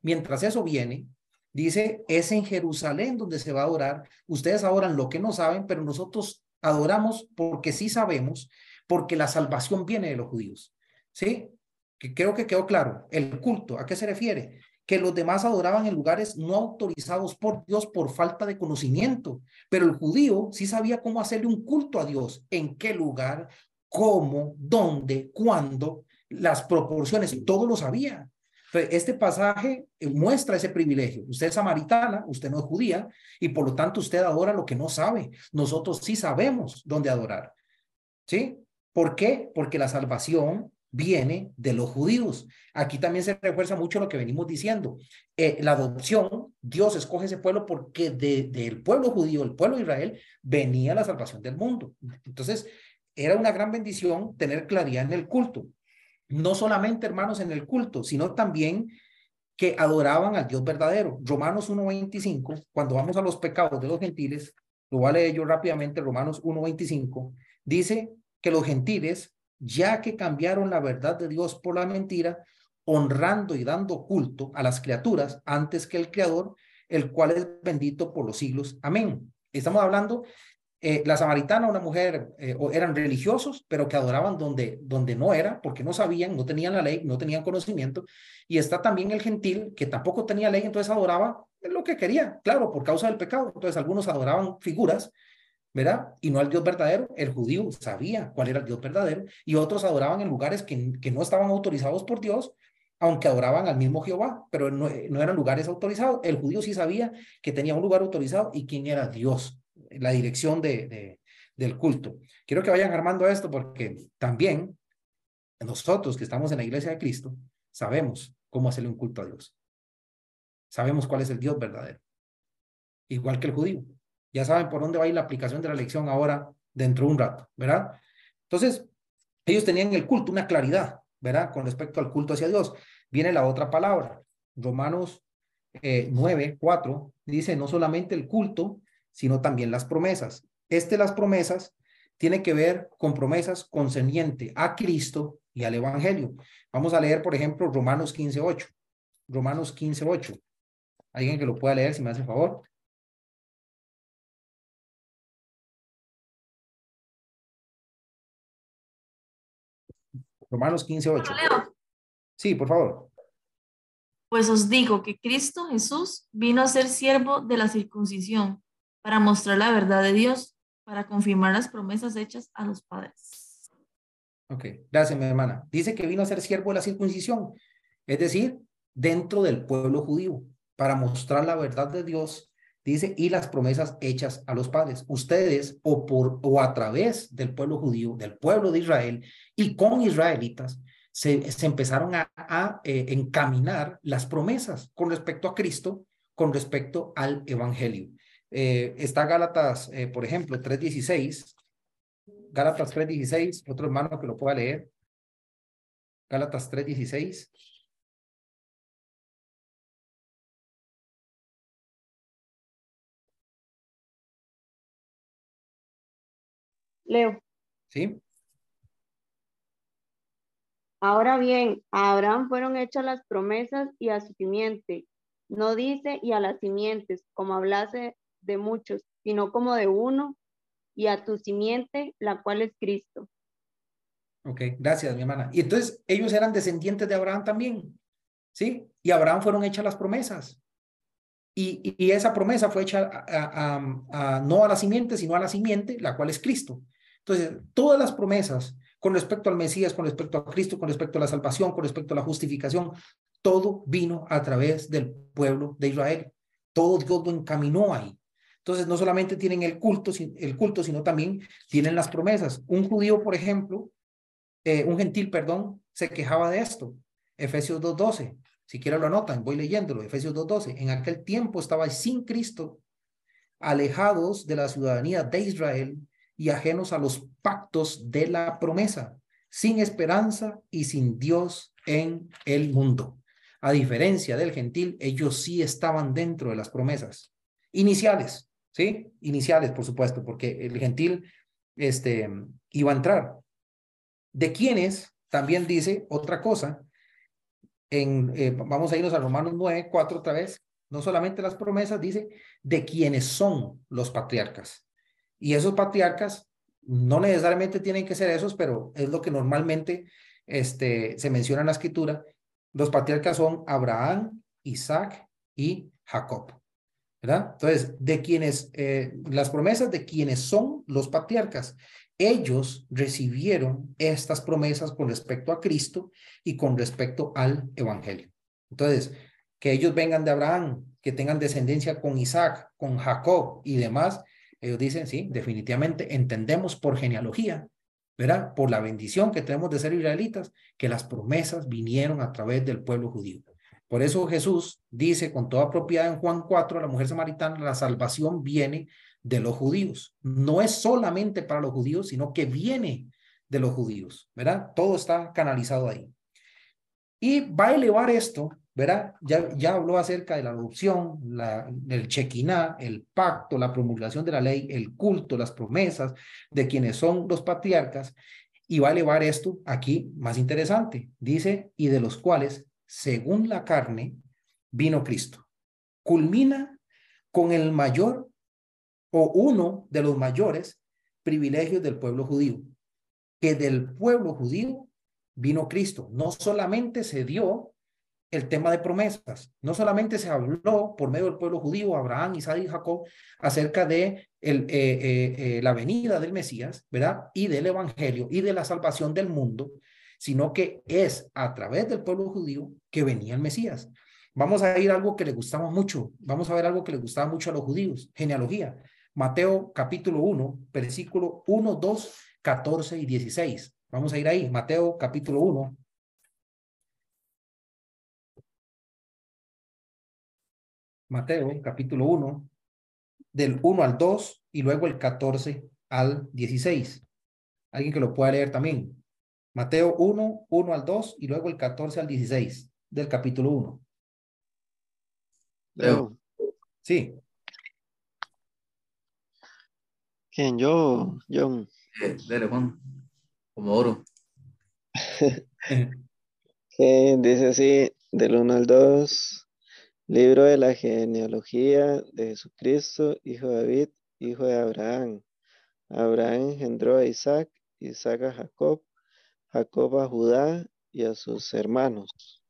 mientras eso viene, dice, es en Jerusalén donde se va a adorar. Ustedes adoran lo que no saben, pero nosotros adoramos porque sí sabemos, porque la salvación viene de los judíos. ¿Sí? Que creo que quedó claro. El culto, ¿a qué se refiere? que los demás adoraban en lugares no autorizados por Dios por falta de conocimiento. Pero el judío sí sabía cómo hacerle un culto a Dios, en qué lugar, cómo, dónde, cuándo, las proporciones, todo lo sabía. Este pasaje muestra ese privilegio. Usted es samaritana, usted no es judía, y por lo tanto usted adora lo que no sabe. Nosotros sí sabemos dónde adorar. ¿Sí? ¿Por qué? Porque la salvación viene de los judíos. Aquí también se refuerza mucho lo que venimos diciendo. Eh, la adopción, Dios escoge ese pueblo porque del pueblo judío, el pueblo de Israel, venía la salvación del mundo. Entonces, era una gran bendición tener claridad en el culto. No solamente, hermanos, en el culto, sino también que adoraban al Dios verdadero. Romanos 1.25, cuando vamos a los pecados de los gentiles, lo voy a leer rápidamente, Romanos 1.25, dice que los gentiles ya que cambiaron la verdad de Dios por la mentira, honrando y dando culto a las criaturas antes que el Creador, el cual es bendito por los siglos. Amén. Estamos hablando, eh, la samaritana, una mujer, eh, eran religiosos, pero que adoraban donde, donde no era, porque no sabían, no tenían la ley, no tenían conocimiento. Y está también el gentil, que tampoco tenía ley, entonces adoraba lo que quería, claro, por causa del pecado. Entonces algunos adoraban figuras ¿verdad? Y no al Dios verdadero. El judío sabía cuál era el Dios verdadero y otros adoraban en lugares que, que no estaban autorizados por Dios, aunque adoraban al mismo Jehová, pero no, no, eran lugares autorizados. El judío sí sabía que tenía un lugar autorizado y quién era Dios, la dirección de, de, del culto. Quiero que vayan armando esto porque también nosotros que estamos en la iglesia de Cristo sabemos cómo hacerle un culto a Dios. Sabemos cuál es el Dios verdadero, igual que el judío. Ya saben por dónde va a ir la aplicación de la lección ahora dentro de un rato, ¿verdad? Entonces, ellos tenían el culto, una claridad, ¿verdad? Con respecto al culto hacia Dios. Viene la otra palabra, Romanos eh, 9, 4, dice no solamente el culto, sino también las promesas. Este, las promesas, tiene que ver con promesas concerniente a Cristo y al Evangelio. Vamos a leer, por ejemplo, Romanos 15, 8. Romanos 15, 8. Alguien que lo pueda leer, si me hace favor. Romanos 15, 8. Sí, por favor. Pues os digo que Cristo Jesús vino a ser siervo de la circuncisión para mostrar la verdad de Dios, para confirmar las promesas hechas a los padres. Ok, gracias, mi hermana. Dice que vino a ser siervo de la circuncisión, es decir, dentro del pueblo judío, para mostrar la verdad de Dios Dice, y las promesas hechas a los padres. Ustedes, o, por, o a través del pueblo judío, del pueblo de Israel, y con israelitas, se, se empezaron a, a eh, encaminar las promesas con respecto a Cristo, con respecto al Evangelio. Eh, está Gálatas, eh, por ejemplo, 3.16. Gálatas 3.16, otro hermano que lo pueda leer. Gálatas 3.16. Leo. Sí. Ahora bien, a Abraham fueron hechas las promesas y a su simiente. No dice y a las simientes, como hablase de muchos, sino como de uno, y a tu simiente, la cual es Cristo. Ok, gracias, mi hermana. Y entonces ellos eran descendientes de Abraham también, ¿sí? Y Abraham fueron hechas las promesas. Y, y esa promesa fue hecha a, no a la simiente, sino a la simiente, la cual es Cristo. Entonces, todas las promesas con respecto al Mesías, con respecto a Cristo, con respecto a la salvación, con respecto a la justificación, todo vino a través del pueblo de Israel. Todo Dios lo encaminó ahí. Entonces, no solamente tienen el culto, el culto sino también tienen las promesas. Un judío, por ejemplo, eh, un gentil, perdón, se quejaba de esto. Efesios 2.12. Si quieren lo anotan, voy leyéndolo. Efesios 2.12. En aquel tiempo estaba sin Cristo, alejados de la ciudadanía de Israel y ajenos a los pactos de la promesa, sin esperanza y sin Dios en el mundo. A diferencia del gentil, ellos sí estaban dentro de las promesas iniciales, ¿sí? Iniciales, por supuesto, porque el gentil este, iba a entrar. De quienes, también dice otra cosa, en, eh, vamos a irnos a Romanos 9, 4 otra vez, no solamente las promesas, dice, de quienes son los patriarcas. Y esos patriarcas no necesariamente tienen que ser esos, pero es lo que normalmente este, se menciona en la escritura. Los patriarcas son Abraham, Isaac y Jacob. ¿Verdad? Entonces, de quienes, eh, las promesas de quienes son los patriarcas, ellos recibieron estas promesas con respecto a Cristo y con respecto al Evangelio. Entonces, que ellos vengan de Abraham, que tengan descendencia con Isaac, con Jacob y demás, ellos dicen, sí, definitivamente entendemos por genealogía, ¿verdad? Por la bendición que tenemos de ser israelitas, que las promesas vinieron a través del pueblo judío. Por eso Jesús dice con toda propiedad en Juan 4 a la mujer samaritana, la salvación viene de los judíos. No es solamente para los judíos, sino que viene de los judíos, ¿verdad? Todo está canalizado ahí. Y va a elevar esto ¿verdad? Ya, ya habló acerca de la adopción, la, el chequiná, el pacto, la promulgación de la ley, el culto, las promesas de quienes son los patriarcas, y va a elevar esto aquí más interesante. Dice, y de los cuales, según la carne, vino Cristo. Culmina con el mayor o uno de los mayores privilegios del pueblo judío, que del pueblo judío vino Cristo. No solamente se dio el tema de promesas. No solamente se habló por medio del pueblo judío, Abraham, Isaac y Jacob, acerca de eh, eh, eh, la venida del Mesías, ¿verdad? Y del Evangelio y de la salvación del mundo, sino que es a través del pueblo judío que venía el Mesías. Vamos a ir a algo que le gustaba mucho, vamos a ver algo que le gustaba mucho a los judíos, genealogía. Mateo capítulo 1, versículo 1, 2, 14 y 16. Vamos a ir ahí, Mateo capítulo 1, Mateo, capítulo 1, del 1 al 2 y luego el 14 al 16. Alguien que lo pueda leer también. Mateo 1, 1 al 2 y luego el 14 al 16 del capítulo 1. Leo. Sí. ¿Quién? Yo, John. Eh, dale, Juan. Como oro. *laughs* dice así, del 1 al 2. Libro de la genealogía de Jesucristo, hijo de David, hijo de Abraham. Abraham engendró a Isaac, Isaac a Jacob, Jacob a Judá y a sus hermanos.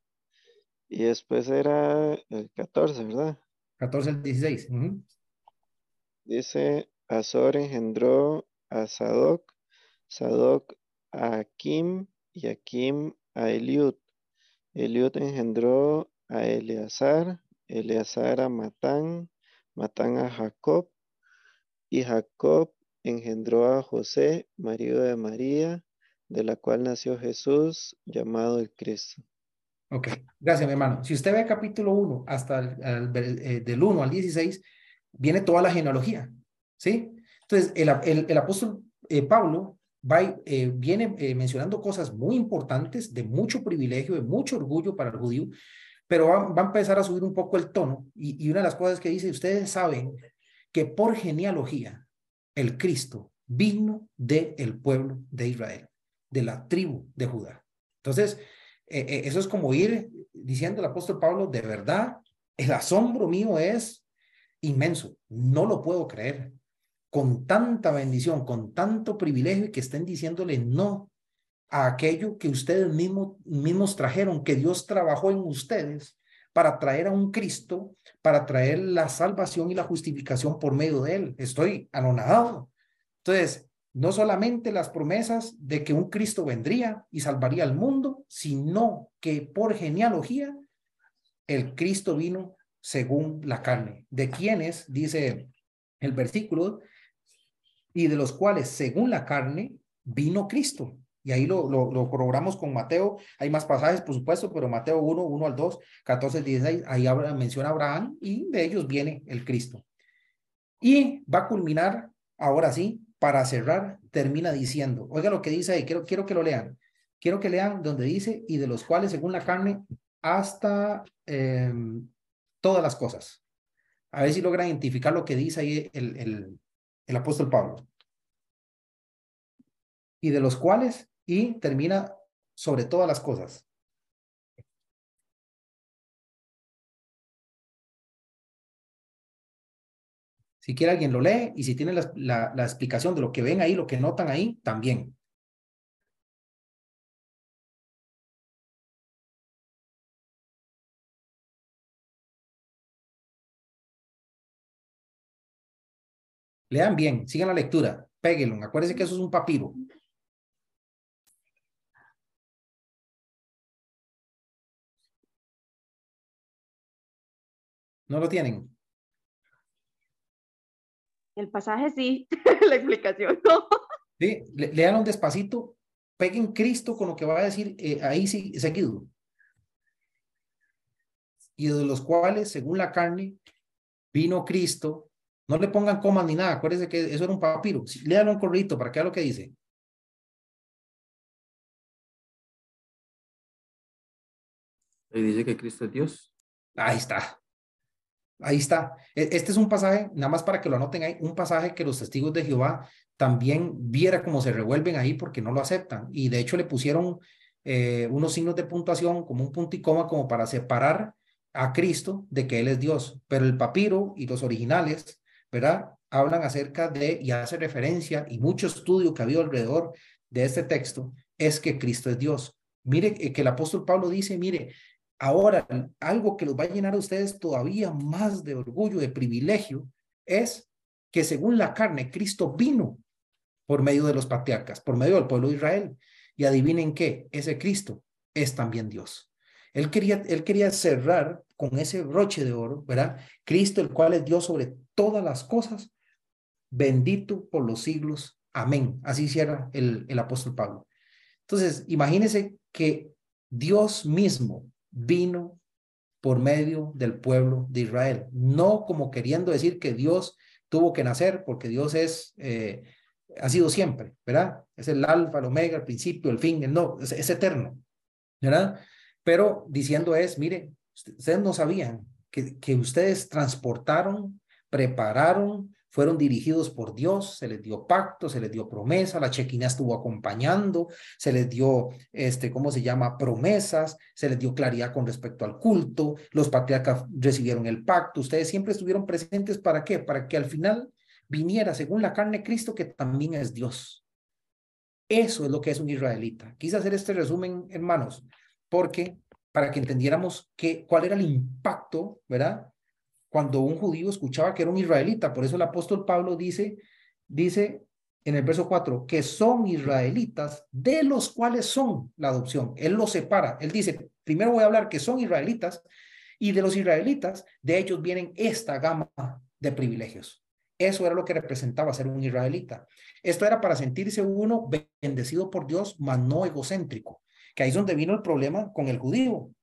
Y después era el 14, ¿verdad? 14 al 16. Dice, Azor engendró a Sadoc, Sadoc a Akim y Akim a Eliud. Eliud engendró a Eleazar, Eleazar a Matán, Matán a Jacob, y Jacob engendró a José, marido de María, de la cual nació Jesús, llamado el Cristo. Ok, gracias, mi hermano. Si usted ve capítulo 1 hasta el, eh, del 1 al 16, viene toda la genealogía, ¿sí? Entonces, el, apóstol eh, Pablo va, eh, viene mencionando cosas muy importantes, de mucho privilegio, de mucho orgullo para el judío, pero va, a empezar a subir un poco el tono. Y, una de las cosas que dice, ustedes saben que por genealogía, el Cristo vino del el pueblo de Israel, de la tribu de Judá. Entonces, eh, eh, eso es como ir diciendo el apóstol Pablo, de verdad, el asombro mío es inmenso, no lo puedo creer. Con tanta bendición, con tanto privilegio y que estén diciéndole no a aquello que ustedes mismos, mismos trajeron, que Dios trabajó en ustedes para traer a un Cristo, para traer la salvación y la justificación por medio de él. Estoy anonadado. Entonces, no solamente las promesas de que un Cristo vendría y salvaría al mundo, sino que por genealogía el Cristo vino según la carne. ¿De quienes, dice el versículo, y de los cuales según la carne vino Cristo? Y ahí lo, corroboramos con Mateo. Hay más pasajes, por supuesto, pero Mateo 1, 1 al 2, 14, 16, ahí menciona Abraham y de ellos viene el Cristo. Y va a culminar, ahora sí, para cerrar, termina diciendo, oiga lo que dice ahí, quiero, quiero que lo lean. Quiero que lean donde dice, y de los cuales, según la carne, hasta em, todas las cosas. A ver si logra identificar lo que dice ahí el, el apóstol Pablo. Y de los cuales, y termina sobre todas las cosas. Si quiere alguien lo lee y si tiene la, explicación de lo que ven ahí, lo que notan ahí, también. Lean bien, sigan la lectura, péguenlo. Acuérdense que eso es un papiro. ¿No lo tienen? El pasaje sí, *laughs* la explicación no. Sí, le, un despacito, peguen Cristo con lo que va a decir eh, ahí sí, seguido. Y de los cuales, según la carne, vino Cristo. No le pongan comas ni nada, acuérdense que eso era un papiro. Léalo un corrito para que vea lo que dice. Ahí dice que Cristo es Dios. Ahí está. Ahí está. E, este es un pasaje, nada más para que lo anoten ahí, un pasaje que los testigos de Jehová también viera cómo se revuelven ahí porque no lo aceptan. Y de hecho le pusieron eh, unos signos de puntuación como un punto y coma como para separar a Cristo de que Él es Dios. Pero el papiro y los originales, ¿verdad? Hablan acerca de y hace referencia y mucho estudio que ha habido alrededor de este texto es que Cristo es Dios. Mire eh, que el apóstol Pablo dice, mire, Ahora, algo que los va a llenar a ustedes todavía más de orgullo, de privilegio, es que según la carne, Cristo vino por medio de los patriarcas, por medio del pueblo de Israel. Y adivinen qué, ese Cristo es también Dios. Él quería, él quería cerrar con ese broche de oro, ¿verdad? Cristo, el cual es Dios sobre todas las cosas, bendito por los siglos. Amén. Así cierra el, el apóstol Pablo. Entonces, imagínense que Dios mismo vino por medio del pueblo de Israel, no como queriendo decir que Dios tuvo que nacer, porque Dios es, eh, ha sido siempre, ¿verdad? Es el alfa, el omega, el principio, el fin, no, es, es eterno, ¿verdad? Pero diciendo es, mire, ustedes no sabían que, que ustedes transportaron, prepararon, fueron dirigidos por Dios, se les dio pacto, se les dio promesa, la chequina estuvo acompañando, se les dio, este, ¿cómo se llama? Promesas, se les dio claridad con respecto al culto, los patriarcas recibieron el pacto, ustedes siempre estuvieron presentes para qué? Para que al final viniera según la carne Cristo, que también es Dios. Eso es lo que es un israelita. Quise hacer este resumen, hermanos, porque para que entendiéramos que, cuál era el impacto, ¿verdad? Cuando un judío escuchaba que era un israelita. Por eso el apóstol Pablo dice, dice en el verso 4, que son israelitas, de los cuales son la adopción. Él los separa. Él dice, primero voy a hablar que son israelitas, y de los israelitas, de ellos vienen esta gama de privilegios. Eso era lo que representaba ser un israelita. Esto era para sentirse uno bendecido por Dios, mas no egocéntrico, que ahí es donde vino el problema con el judío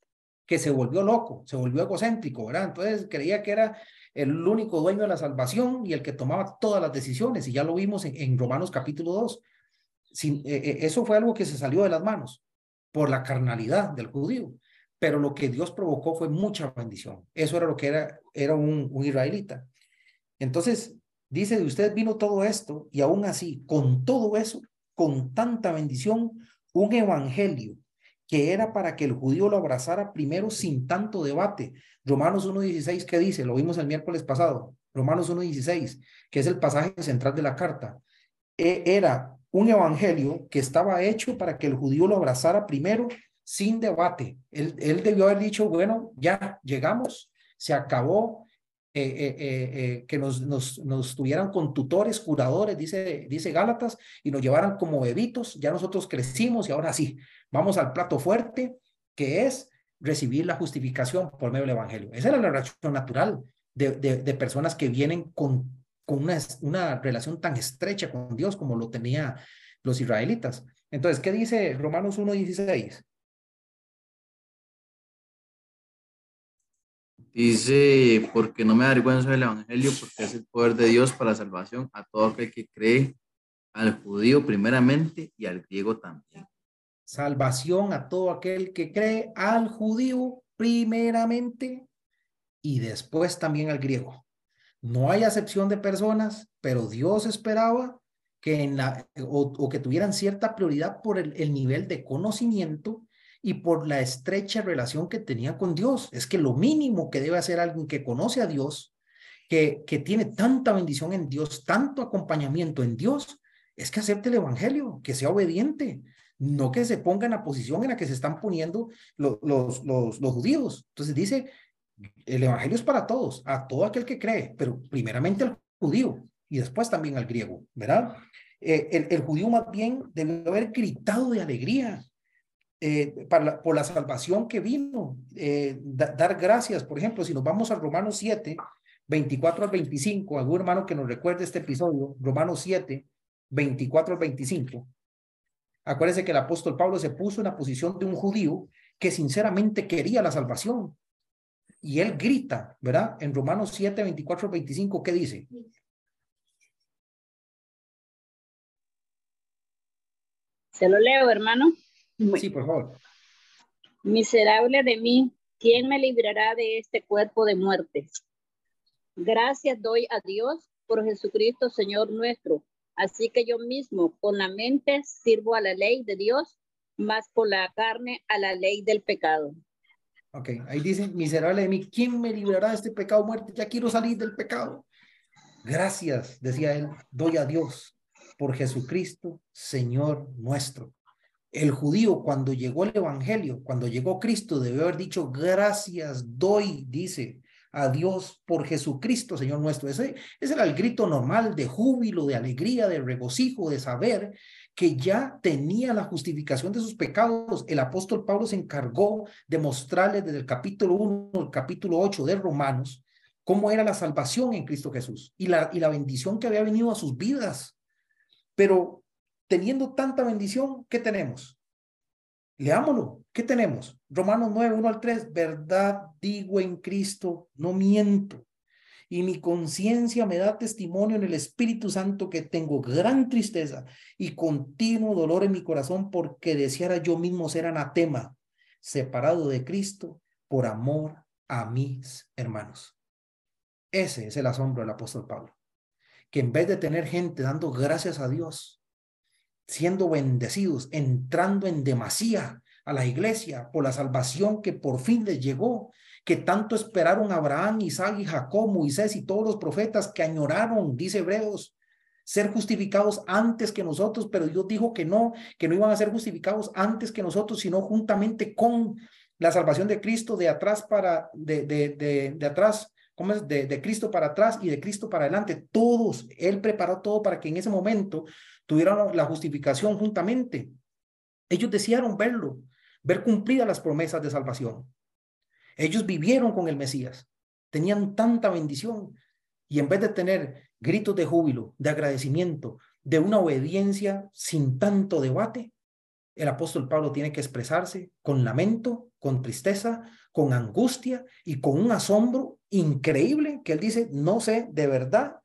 que se volvió loco, se volvió egocéntrico, ¿verdad? Entonces creía que era el único dueño de la salvación y el que tomaba todas las decisiones, y ya lo vimos en, Romanos capítulo 2. Sin, eh, eh, eso fue algo que se salió de las manos por la carnalidad del judío, pero lo que Dios provocó fue mucha bendición. Eso era lo que era, era un, un israelita. Entonces, dice, de usted vino todo esto y aún así, con todo eso, con tanta bendición, un evangelio que era para que el judío lo abrazara primero sin tanto debate. Romanos 1.16, ¿qué dice? Lo vimos el miércoles pasado. Romanos 1.16, que es el pasaje central de la carta. E, era un evangelio que estaba hecho para que el judío lo abrazara primero sin debate. Él, él debió haber dicho, bueno, ya llegamos, se acabó, eh, eh, eh, que nos, nos, nos tuvieran con tutores, curadores, dice, dice Gálatas, y nos llevaran como bebitos, ya nosotros crecimos y ahora sí, vamos al plato fuerte, que es recibir la justificación por medio del Evangelio. Esa era la reacción natural de, de, personas que vienen con, con una, una relación tan estrecha con Dios como lo tenía los israelitas. Entonces, ¿qué dice Romanos 1.16? Dice, porque no me avergüenzo del Evangelio, porque es el poder de Dios para salvación a todo aquel que cree, al judío primeramente y al griego también. Salvación a todo aquel que cree, al judío primeramente y después también al griego. No hay acepción de personas, pero Dios esperaba que en la, o, que tuvieran cierta prioridad por el, el nivel de conocimiento y por la estrecha relación que tenía con Dios. Es que lo mínimo que debe hacer alguien que conoce a Dios, que, que tiene tanta bendición en Dios, tanto acompañamiento en Dios, es que acepte el Evangelio, que sea obediente, no que se ponga en la posición en la que se están poniendo los, los, los, los judíos. Entonces dice, el Evangelio es para todos, a todo aquel que cree, pero primeramente al judío y después también al griego, ¿verdad? Eh, el, el, judío más bien debe haber gritado de alegría eh, por la salvación que vino, eh, dar gracias, por ejemplo, si nos vamos a Romanos 7, 24 al 25, algún hermano que nos recuerde este episodio, Romanos 7, 24 al 25. Acuérdense que el apóstol Pablo se puso en la posición de un judío que sinceramente quería la salvación. Y él grita, ¿verdad? En Romanos 7, 24 al 25, ¿qué dice? Se lo leo, hermano. Sí, por favor. Miserable de mí, ¿quién me librará de este cuerpo de muerte? Gracias doy a Dios por Jesucristo, Señor nuestro. Así que yo mismo con la mente sirvo a la ley de Dios, más con la carne a la ley del pecado. Ok, ahí dice, miserable de mí, ¿quién me librará de este pecado muerte? Ya quiero salir del pecado. Gracias, decía él, doy a Dios por Jesucristo, Señor nuestro. El judío cuando llegó el Evangelio, cuando llegó Cristo, debió haber dicho, gracias doy, dice, a Dios por Jesucristo, Señor nuestro. Ese, era el grito normal de júbilo, de alegría, de regocijo, de saber que ya tenía la justificación de sus pecados. El apóstol Pablo se encargó de mostrarles desde el capítulo 1 al capítulo 8 de Romanos cómo era la salvación en Cristo Jesús y la, y la bendición que había venido a sus vidas. Pero teniendo tanta bendición, ¿qué tenemos? Leámoslo. ¿Qué tenemos? Romanos 9, 1 al 3. Verdad digo en Cristo, no miento. Y mi conciencia me da testimonio en el Espíritu Santo que tengo gran tristeza y continuo dolor en mi corazón porque deseara yo mismo ser anatema, separado de Cristo por amor a mis hermanos. Ese es el asombro del apóstol Pablo. Que en vez de tener gente dando gracias a Dios, siendo bendecidos, entrando en demasía a la iglesia por la salvación que por fin les llegó, que tanto esperaron Abraham, Isaac y Jacob, Moisés y todos los profetas que añoraron, dice Hebreos, ser justificados antes que nosotros, pero Dios dijo que no, que no iban a ser justificados antes que nosotros, sino juntamente con la salvación de Cristo de atrás para, de, de, de, de atrás, ¿cómo es? De, de Cristo para atrás y de Cristo para adelante. Todos, Él preparó todo para que en ese momento tuvieron la justificación juntamente. Ellos desearon verlo, ver cumplidas las promesas de salvación. Ellos vivieron con el Mesías, tenían tanta bendición y en vez de tener gritos de júbilo, de agradecimiento, de una obediencia sin tanto debate, el apóstol Pablo tiene que expresarse con lamento, con tristeza, con angustia y con un asombro increíble que él dice, no sé de verdad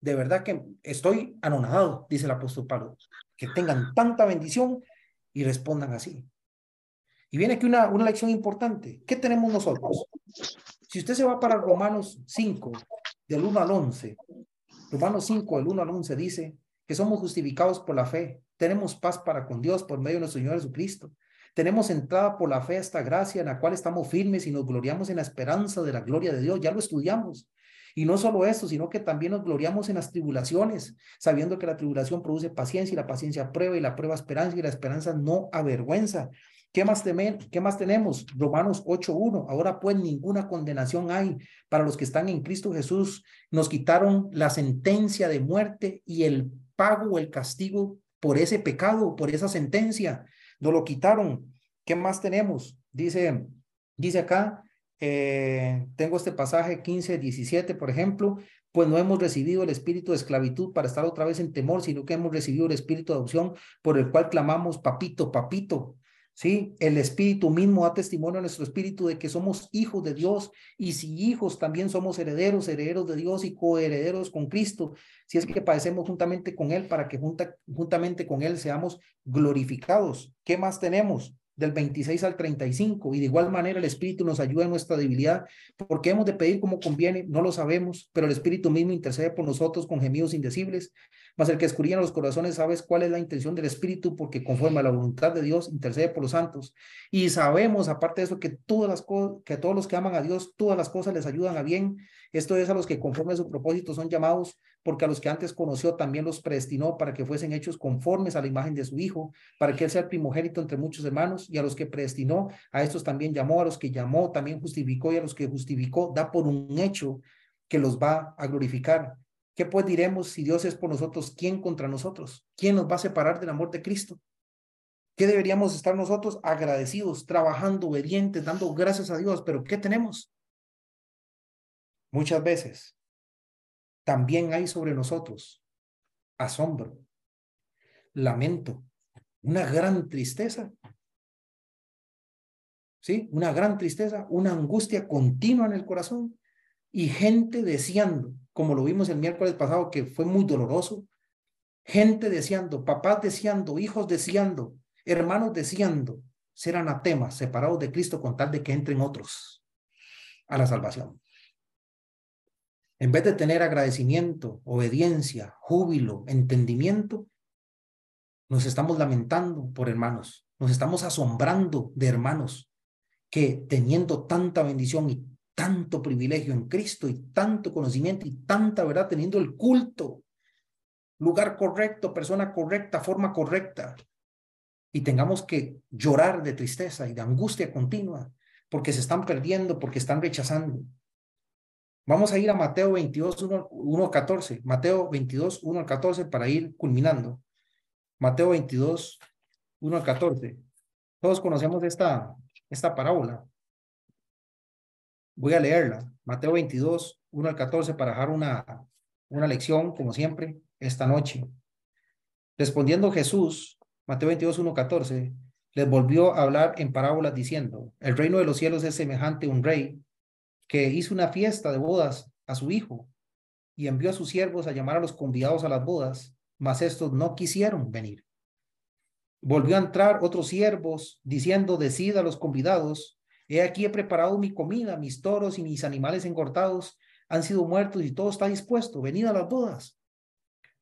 de verdad que estoy anonadado, dice el apóstol Pablo, que tengan tanta bendición y respondan así. Y viene aquí una, una lección importante. ¿Qué tenemos nosotros? Si usted se va para Romanos 5, del 1 al 11, Romanos 5, del 1 al 11 dice que somos justificados por la fe, tenemos paz para con Dios por medio de nuestro Señor Jesucristo. Tenemos entrada por la fe a esta gracia en la cual estamos firmes y nos gloriamos en la esperanza de la gloria de Dios. Ya lo estudiamos. Y no solo eso, sino que también nos gloriamos en las tribulaciones, sabiendo que la tribulación produce paciencia y la paciencia prueba y la prueba esperanza y la esperanza no avergüenza, ¿Qué más, ¿Qué más tenemos? Romanos 8.1. Ahora pues ninguna condenación hay para los que están en Cristo Jesús. Nos quitaron la sentencia de muerte y el pago el castigo por ese pecado, por esa sentencia. Nos lo quitaron. ¿Qué más tenemos? Dice, dice acá, eh, tengo este pasaje 15, 17, por ejemplo, pues no hemos recibido el espíritu de esclavitud para estar otra vez en temor, sino que hemos recibido el espíritu de adopción por el cual clamamos, papito, papito. Sí, el espíritu mismo da testimonio a nuestro espíritu de que somos hijos de Dios y si hijos también somos herederos, herederos de Dios y coherederos con Cristo, si es que padecemos juntamente con Él para que junta, juntamente con Él seamos glorificados. ¿Qué más tenemos? Del 26 al 35. Y de igual manera el Espíritu nos ayuda en nuestra debilidad, porque hemos de pedir como conviene, no lo sabemos, pero el Espíritu mismo intercede por nosotros con gemidos indecibles. Mas el que escurría los corazones sabes cuál es la intención del Espíritu, porque conforme a la voluntad de Dios intercede por los santos. Y sabemos, aparte de eso, que todas las que a todos los que aman a Dios, todas las cosas les ayudan a bien. Esto es a los que conforme a su propósito son llamados, porque a los que antes conoció también los predestinó para que fuesen hechos conformes a la imagen de su Hijo, para que él sea el primogénito entre muchos hermanos, y a los que predestinó, a estos también llamó, a los que llamó también justificó, y a los que justificó da por un hecho que los va a glorificar. ¿Qué pues diremos si Dios es por nosotros? ¿Quién contra nosotros? ¿Quién nos va a separar del amor de Cristo? ¿Qué deberíamos estar nosotros agradecidos, trabajando, obedientes, dando gracias a Dios? Pero ¿qué tenemos? Muchas veces también hay sobre nosotros asombro, lamento, una gran tristeza. ¿Sí? Una gran tristeza, una angustia continua en el corazón y gente deseando, como lo vimos el miércoles pasado, que fue muy doloroso, gente deseando, papás deseando, hijos deseando, hermanos deseando ser anatemas, separados de Cristo con tal de que entren otros a la salvación. En vez de tener agradecimiento, obediencia, júbilo, entendimiento, nos estamos lamentando por hermanos, nos estamos asombrando de hermanos que teniendo tanta bendición y tanto privilegio en Cristo y tanto conocimiento y tanta verdad, teniendo el culto, lugar correcto, persona correcta, forma correcta, y tengamos que llorar de tristeza y de angustia continua porque se están perdiendo, porque están rechazando. Vamos a ir a Mateo 22, 1, 14. Mateo 22, 1 al 14 para ir culminando. Mateo 22, 1 al 14. Todos conocemos esta, esta parábola. Voy a leerla. Mateo 22, 1 al 14 para dejar una, una lección, como siempre, esta noche. Respondiendo Jesús, Mateo 22, 1, 14, les volvió a hablar en parábolas diciendo, el reino de los cielos es semejante a un rey que hizo una fiesta de bodas a su hijo y envió a sus siervos a llamar a los convidados a las bodas, mas estos no quisieron venir. Volvió a entrar otros siervos diciendo, decida a los convidados, he aquí he preparado mi comida, mis toros y mis animales engordados han sido muertos y todo está dispuesto, venid a las bodas.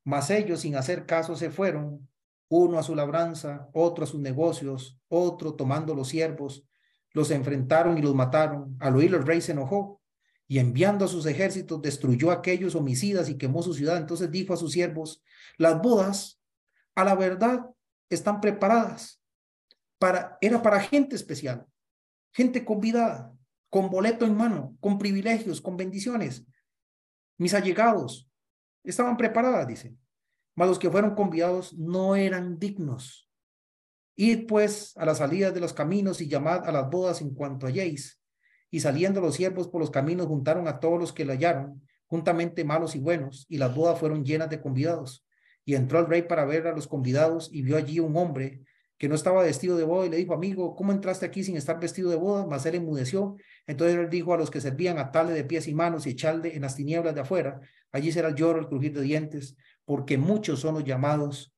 Mas ellos sin hacer caso se fueron, uno a su labranza, otro a sus negocios, otro tomando los siervos, los enfrentaron y los mataron. Al oírlo el rey se enojó y enviando a sus ejércitos destruyó a aquellos homicidas y quemó su ciudad. Entonces dijo a sus siervos, las bodas a la verdad están preparadas para, era para gente especial, gente convidada, con boleto en mano, con privilegios, con bendiciones. Mis allegados estaban preparadas, dice. Mas los que fueron convidados no eran dignos. Id pues a las salidas de los caminos y llamad a las bodas en cuanto halléis. Y saliendo los siervos por los caminos juntaron a todos los que la hallaron, juntamente malos y buenos, y las bodas fueron llenas de convidados. Y entró el rey para ver a los convidados y vio allí un hombre que no estaba vestido de boda y le dijo, amigo, ¿cómo entraste aquí sin estar vestido de boda? Mas él enmudeció. Entonces él dijo a los que servían, atarle de pies y manos y echarle en las tinieblas de afuera. Allí será el lloro, el crujir de dientes, porque muchos son los llamados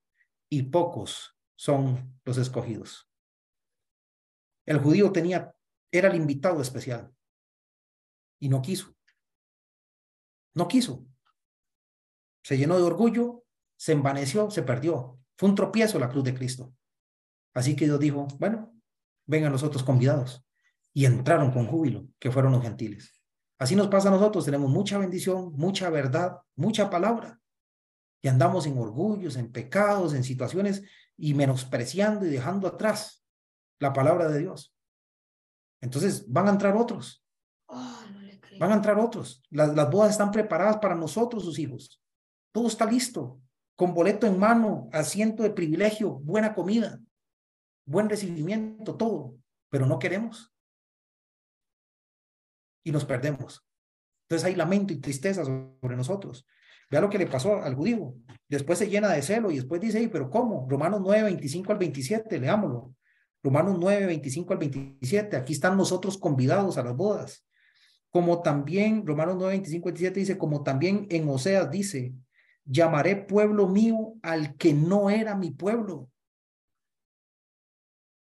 y pocos son los escogidos. El judío tenía, era el invitado especial y no quiso. No quiso. Se llenó de orgullo, se envaneció, se perdió. Fue un tropiezo la cruz de Cristo. Así que Dios dijo, bueno, vengan los otros convidados. Y entraron con júbilo, que fueron los gentiles. Así nos pasa a nosotros, tenemos mucha bendición, mucha verdad, mucha palabra. Y andamos en orgullos, en pecados, en situaciones y menospreciando y dejando atrás la palabra de Dios. Entonces van a entrar otros. Oh, no le creo. Van a entrar otros. Las, las bodas están preparadas para nosotros, sus hijos. Todo está listo. Con boleto en mano, asiento de privilegio, buena comida, buen recibimiento, todo. Pero no queremos. Y nos perdemos. Entonces hay lamento y tristeza sobre nosotros. Vea lo que le pasó al judío. Después se llena de celo y después dice, "Ey, pero ¿cómo? Romanos 9, 25 al 27, leámoslo. Romanos 9, 25 al 27. Aquí están nosotros convidados a las bodas. Como también, Romanos 9, 25 al 27 dice, como también en Oseas dice, llamaré pueblo mío al que no era mi pueblo.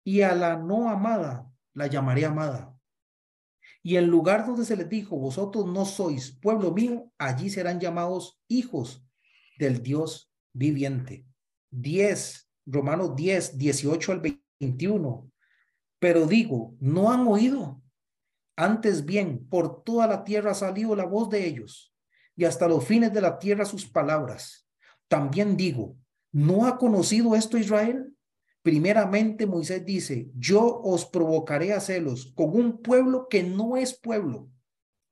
Y a la no amada la llamaré amada. Y el lugar donde se les dijo, vosotros no sois pueblo mío, allí serán llamados hijos del Dios viviente. 10, Romanos 10, 18 al 21. Pero digo, no han oído. Antes bien, por toda la tierra ha salido la voz de ellos, y hasta los fines de la tierra sus palabras. También digo, ¿no ha conocido esto Israel? Primeramente Moisés dice, yo os provocaré a celos con un pueblo que no es pueblo,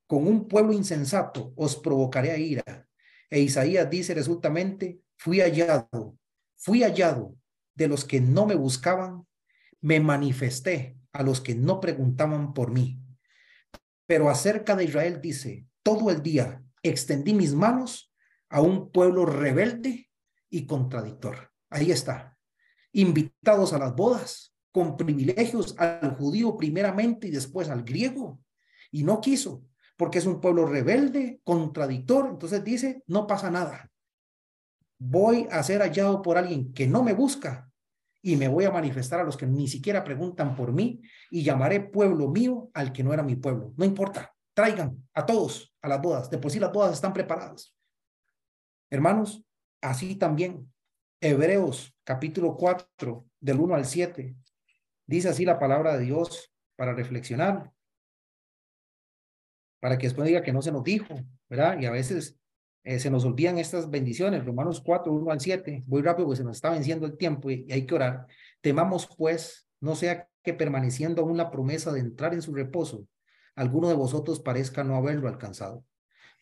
con un pueblo insensato, os provocaré a ira. E Isaías dice resultamente, fui hallado, fui hallado de los que no me buscaban, me manifesté a los que no preguntaban por mí. Pero acerca de Israel dice, todo el día extendí mis manos a un pueblo rebelde y contradictor. Ahí está invitados a las bodas, con privilegios al judío primeramente y después al griego. Y no quiso, porque es un pueblo rebelde, contradictor. Entonces dice, no pasa nada. Voy a ser hallado por alguien que no me busca y me voy a manifestar a los que ni siquiera preguntan por mí y llamaré pueblo mío al que no era mi pueblo. No importa, traigan a todos a las bodas. De por sí las bodas están preparadas. Hermanos, así también Hebreos capítulo 4, del 1 al 7. Dice así la palabra de Dios para reflexionar, para que después diga que no se nos dijo, ¿verdad? Y a veces eh, se nos olvidan estas bendiciones. Romanos 4, 1 al 7. Voy rápido porque se nos está venciendo el tiempo y, y hay que orar. Temamos pues, no sea que permaneciendo aún la promesa de entrar en su reposo, alguno de vosotros parezca no haberlo alcanzado.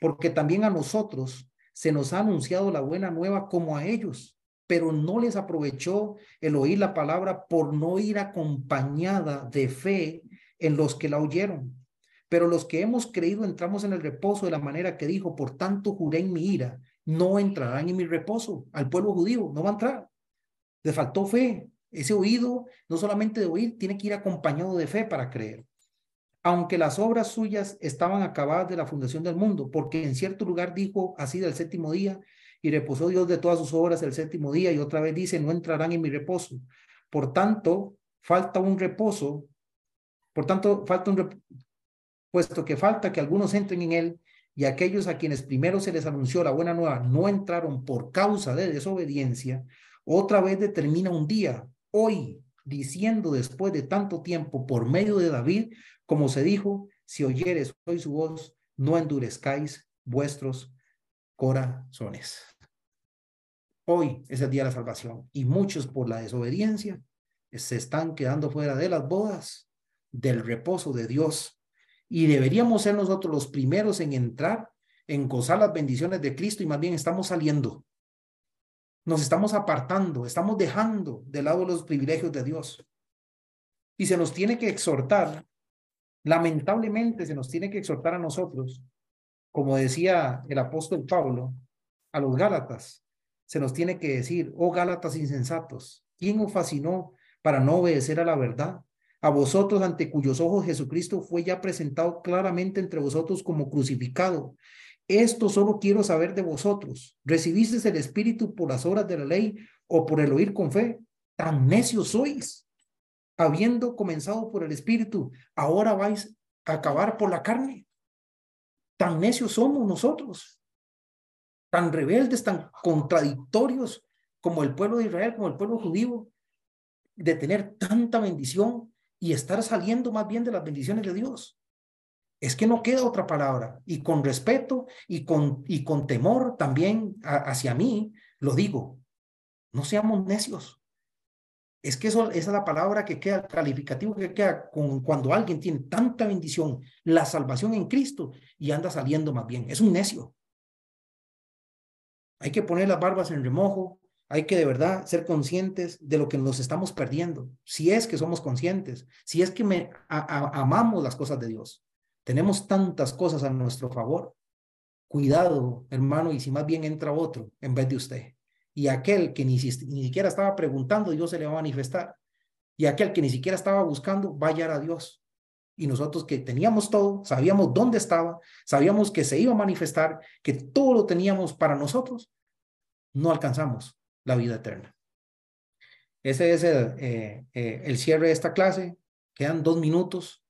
Porque también a nosotros se nos ha anunciado la buena nueva como a ellos pero no les aprovechó el oír la palabra por no ir acompañada de fe en los que la oyeron. Pero los que hemos creído entramos en el reposo de la manera que dijo, por tanto juré en mi ira, no entrarán en mi reposo. Al pueblo judío no va a entrar. Le faltó fe. Ese oído, no solamente de oír, tiene que ir acompañado de fe para creer. Aunque las obras suyas estaban acabadas de la fundación del mundo, porque en cierto lugar dijo así del séptimo día, y reposó Dios de todas sus obras el séptimo día y otra vez dice, no entrarán en mi reposo. Por tanto, falta un reposo, por tanto, falta un puesto que falta que algunos entren en él y aquellos a quienes primero se les anunció la buena nueva no entraron por causa de desobediencia, otra vez determina un día, hoy, diciendo después de tanto tiempo por medio de David, como se dijo, si oyeres hoy su voz, no endurezcáis vuestros corazones. Hoy es el día de la salvación y muchos por la desobediencia se están quedando fuera de las bodas, del reposo de Dios. Y deberíamos ser nosotros los primeros en entrar, en gozar las bendiciones de Cristo y más bien estamos saliendo. Nos estamos apartando, estamos dejando de lado los privilegios de Dios. Y se nos tiene que exhortar, lamentablemente se nos tiene que exhortar a nosotros como decía el apóstol Pablo a los Gálatas, se nos tiene que decir, oh Gálatas insensatos, ¿quién os fascinó para no obedecer a la verdad? A vosotros ante cuyos ojos Jesucristo fue ya presentado claramente entre vosotros como crucificado. Esto solo quiero saber de vosotros. ¿Recibisteis el Espíritu por las obras de la ley o por el oír con fe? Tan necios sois. Habiendo comenzado por el Espíritu, ahora vais a acabar por la carne. Tan necios somos nosotros, tan rebeldes, tan contradictorios como el pueblo de Israel, como el pueblo judío, de tener tanta bendición y estar saliendo más bien de las bendiciones de Dios. Es que no queda otra palabra. Y con respeto y con, y con temor también hacia mí, lo digo, no seamos necios. Es que eso, esa es la palabra que queda, calificativo que queda con cuando alguien tiene tanta bendición, la salvación en Cristo y anda saliendo más bien. Es un necio. Hay que poner las barbas en remojo, hay que de verdad ser conscientes de lo que nos estamos perdiendo, si es que somos conscientes, si es que amamos las cosas de Dios. Tenemos tantas cosas a nuestro favor. Cuidado, hermano, y si más bien entra otro en vez de usted. Y aquel que ni, ni siquiera estaba preguntando, Dios se le va a manifestar. Y aquel que ni siquiera estaba buscando, va a hallar a Dios. Y nosotros que teníamos todo, sabíamos dónde estaba, sabíamos que se iba a manifestar, que todo lo teníamos para nosotros, no alcanzamos la vida eterna. Ese es el, eh, eh, el cierre de esta clase. Quedan dos minutos.